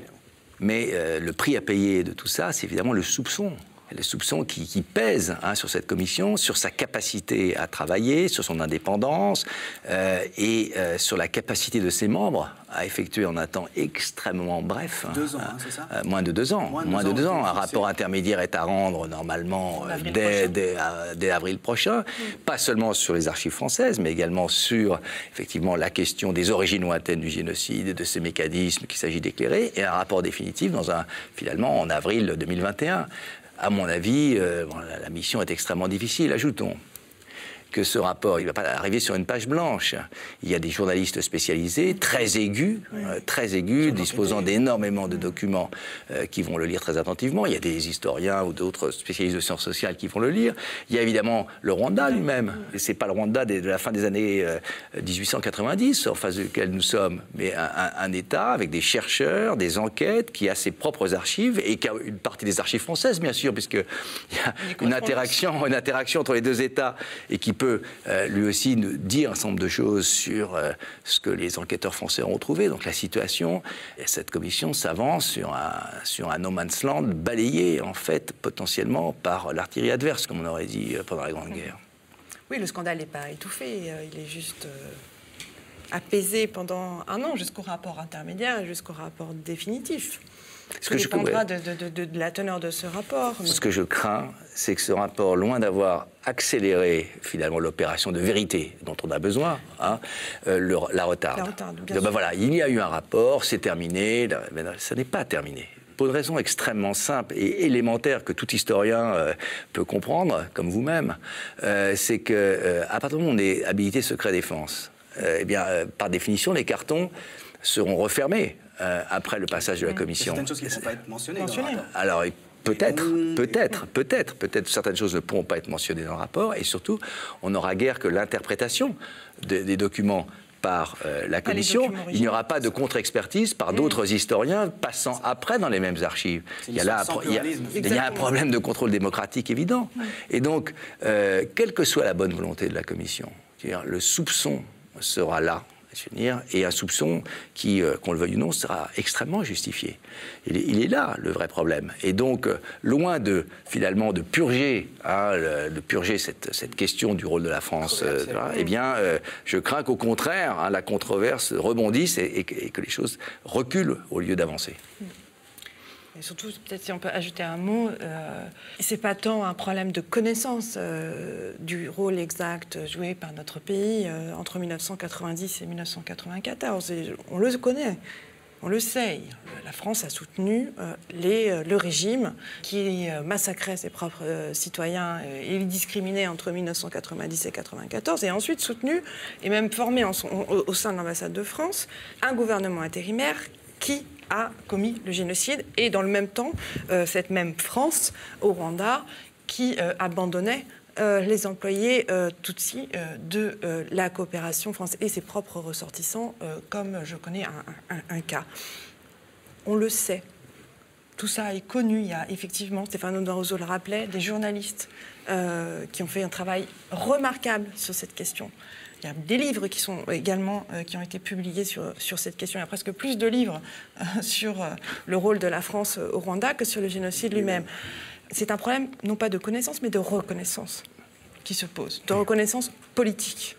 Mais le prix à payer de tout ça, c'est évidemment le soupçon les soupçons qui, qui pèsent hein, sur cette commission, sur sa capacité à travailler, sur son indépendance euh, et euh, sur la capacité de ses membres à effectuer en un temps extrêmement bref. Deux ans, hein, c'est ça euh, Moins de deux ans. Moins de, deux, ans. Un rapport intermédiaire est à rendre normalement dès, dès, avril prochain. Pas seulement sur les archives françaises, mais également sur effectivement la question des origines lointaines du génocide et de ces mécanismes qu'il s'agit d'éclairer. Et un rapport définitif dans un, finalement en avril 2021 à mon avis, euh, la, mission est extrêmement difficile. Ajoutons que ce rapport, il ne va pas arriver sur une page blanche. Il y a des journalistes spécialisés, très aigus, euh, très aigus, disposant d'énormément de documents euh, qui vont le lire très attentivement. Il y a des historiens ou d'autres spécialistes de sciences sociales qui vont le lire. Il y a évidemment le Rwanda lui-même. Et c'est pas le Rwanda de, la fin des années 1890, euh, en face duquel nous sommes, mais un, État avec des chercheurs, des enquêtes, qui a ses propres archives et qui a une partie des archives françaises, bien sûr, puisqu'il y a une interaction, une interaction entre les deux États et qui peut euh, lui aussi nous dire un certain nombre de choses sur euh, ce que les enquêteurs français ont trouvé. Donc la situation, et cette commission s'avance sur un, sur un no man's land balayé en fait potentiellement par l'artillerie adverse, comme on aurait dit euh, pendant la Grande Guerre. Oui, le scandale n'est pas étouffé, il est juste apaisé pendant un an jusqu'au rapport intermédiaire, jusqu'au rapport définitif. Ce que dépendra je de, de, de, la teneur de ce rapport. Ce que je crains, c'est que ce rapport, loin d'avoir accéléré finalement l'opération de vérité dont on a besoin, hein, euh, la retarde. La ben voilà, il y a eu un rapport, c'est terminé, mais ça n'est pas terminé pour une raison extrêmement simple et élémentaire que tout historien euh, peut comprendre, comme vous-même, euh, c'est que à partir du moment où on est habilité secret défense, eh bien, par définition, les cartons seront refermés. Euh, après le passage de la commission. Certaines choses qui ne pourront pas être mentionnées. Alors, Peut-être, peut-être, peut-être, peut-être certaines choses ne pourront pas être mentionnées dans le rapport, et surtout, on n'aura guère que l'interprétation des, documents par euh, la commission. Il n'y aura pas de contre-expertise par d'autres historiens passant après dans les mêmes archives. Il y, a là, il, y a, un problème de contrôle démocratique évident. Et donc, euh, quelle que soit la bonne volonté de la commission, le soupçon sera là et un soupçon qui, euh, qu'on le veuille ou non, sera extrêmement justifié. Il est, là le vrai problème. Et donc, euh, loin de finalement de purger, hein, de purger cette, cette, question du rôle de la France, euh, eh bien, je crains qu'au contraire, hein, la controverse rebondisse et, que les choses reculent au lieu d'avancer. Et surtout, peut-être si on peut ajouter un mot, euh, c'est pas tant un problème de connaissance euh, du rôle exact joué par notre pays euh, entre 1990 et 1994. on le connaît, on le sait. La France a soutenu euh, le régime qui massacrait ses propres citoyens et les discriminait entre 1990 et 1994, et ensuite soutenu et même formé au sein de l'ambassade de France un gouvernement intérimaire qui a commis le génocide et dans le même temps, euh, cette même France au Rwanda qui euh, abandonnait euh, les employés Tutsi de la coopération française et ses propres ressortissants, comme je connais un, cas. On le sait. Tout ça est connu. Il y a effectivement, Stéphane Rousseau le rappelait, des journalistes qui ont fait un travail remarquable sur cette question. Il y a des livres qui sont également euh, qui ont été publiés sur, sur cette question. Il y a presque plus de livres euh, sur euh, le rôle de la France au Rwanda que sur le génocide lui-même. C'est un problème non pas de connaissance, mais de reconnaissance qui se pose, de reconnaissance politique.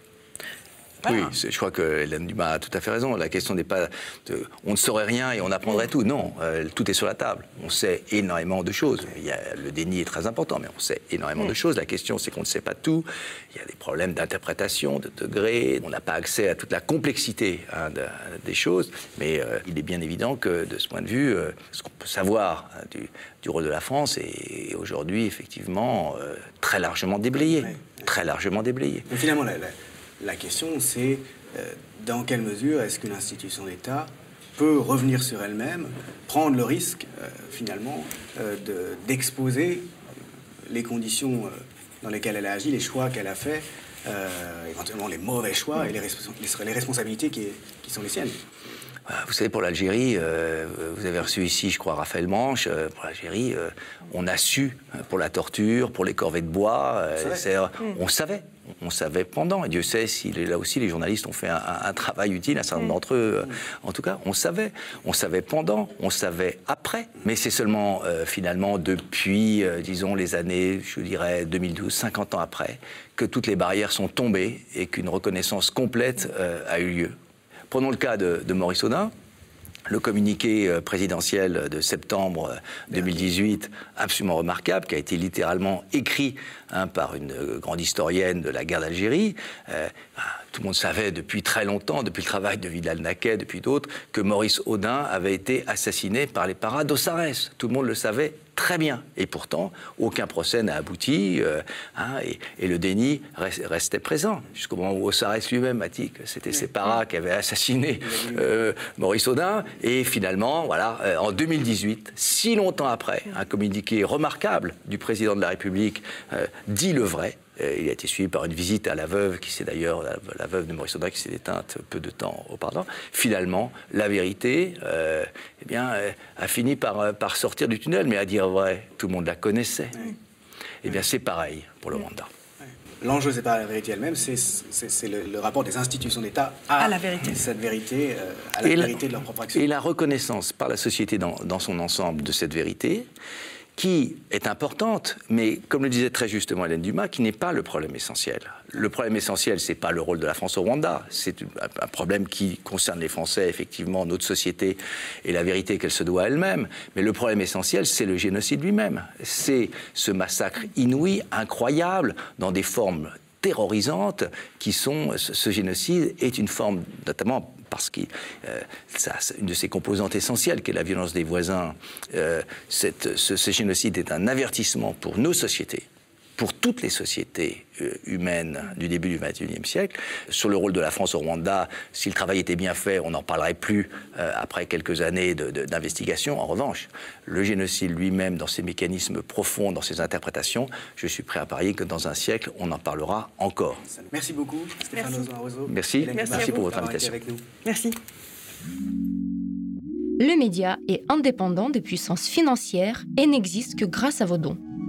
Oui, je crois que Hélène Dumas a tout à fait raison. La question n'est pas de, on ne saurait rien et on apprendrait tout. Non, euh, tout est sur la table. On sait énormément de choses. Il y a, le déni est très important, mais on sait énormément de choses. La question, c'est qu'on ne sait pas tout. Il y a des problèmes d'interprétation, de degré. On n'a pas accès à toute la complexité hein, des choses. Mais euh, il est bien évident que, de ce point de vue, euh, ce qu'on peut savoir hein, du, rôle de la France est, aujourd'hui effectivement très largement déblayé. Très largement déblayé. Mais finalement, la, la question, c'est euh, dans quelle mesure est-ce qu'une institution d'État peut revenir sur elle-même, prendre le risque, euh, finalement, euh, d'exposer les conditions dans lesquelles elle a agi, les choix qu'elle a faits, éventuellement les mauvais choix et les, responsabilités qui sont les siennes. Vous savez, pour l'Algérie, vous avez reçu ici, je crois, Raphaël Manche. pour l'Algérie, on a su, pour la torture, pour les corvées de bois, on savait. on savait. Pendant, et Dieu sait si là aussi les journalistes ont fait un, travail utile, un certain nombre d'entre eux, euh, en tout cas, on savait. On savait pendant, on savait après, mais c'est seulement euh, finalement depuis, euh, disons, les années, je dirais, 2012, 50 ans après, que toutes les barrières sont tombées et qu'une reconnaissance complète a eu lieu. Prenons le cas de, Maurice Audin le communiqué euh, présidentiel de septembre 2018, euh, absolument remarquable, qui a été littéralement écrit hein, par une euh, grande historienne de la guerre d'Algérie. Tout le monde savait depuis très longtemps, depuis le travail de Vidal-Naquet, depuis d'autres, que Maurice Audin avait été assassiné par les paras d'Ossarès. Tout le monde le savait très bien. Et pourtant, aucun procès n'a abouti euh, hein, et, le déni restait présent jusqu'au moment où Ossarès lui-même a dit que c'était ses paras qui avaient assassiné euh, Maurice Audin. Et finalement, voilà, euh, en 2018, si longtemps après, un communiqué remarquable du président de la République dit le vrai. Euh, il a été suivi par une visite à la veuve, qui s'est d'ailleurs, la, veuve de Maurice Audin, qui s'est éteinte peu de temps auparavant. Finalement, la vérité euh, eh bien, euh, a fini par, par sortir du tunnel, mais à dire vrai, tout le monde la connaissait. Eh bien, c'est pareil pour le Rwanda. L'enjeu, c'est pas la vérité elle-même, c'est le, rapport des institutions d'État à, la vérité. cette vérité, à la vérité de leur propre action. Et la reconnaissance par la société dans, dans son ensemble de cette vérité, qui est importante, mais comme le disait très justement Hélène Dumas, qui n'est pas le problème essentiel. Le problème essentiel, c'est pas le rôle de la France au Rwanda, c'est un problème qui concerne les Français, effectivement, notre société et la vérité qu'elle se doit elle-même. Mais le problème essentiel, c'est le génocide lui-même. C'est ce massacre inouï, incroyable, dans des formes terrorisantes qui sont. Ce génocide est une forme, notamment parce que euh, une de ses composantes essentielles, qui est la violence des voisins, euh, cette, ce, génocide est un avertissement pour nos sociétés, pour toutes les sociétés euh, humaines du début du XXIe siècle. Sur le rôle de la France au Rwanda, si le travail était bien fait, on n'en parlerait plus euh, après quelques années d'investigation. En revanche, le génocide lui-même, dans ses mécanismes profonds, dans ses interprétations, je suis prêt à parier que dans un siècle, on en parlera encore. Merci beaucoup, Stéphane Merci. Merci, Merci pour votre invitation. Merci. Le média est indépendant des puissances financières et n'existe que grâce à vos dons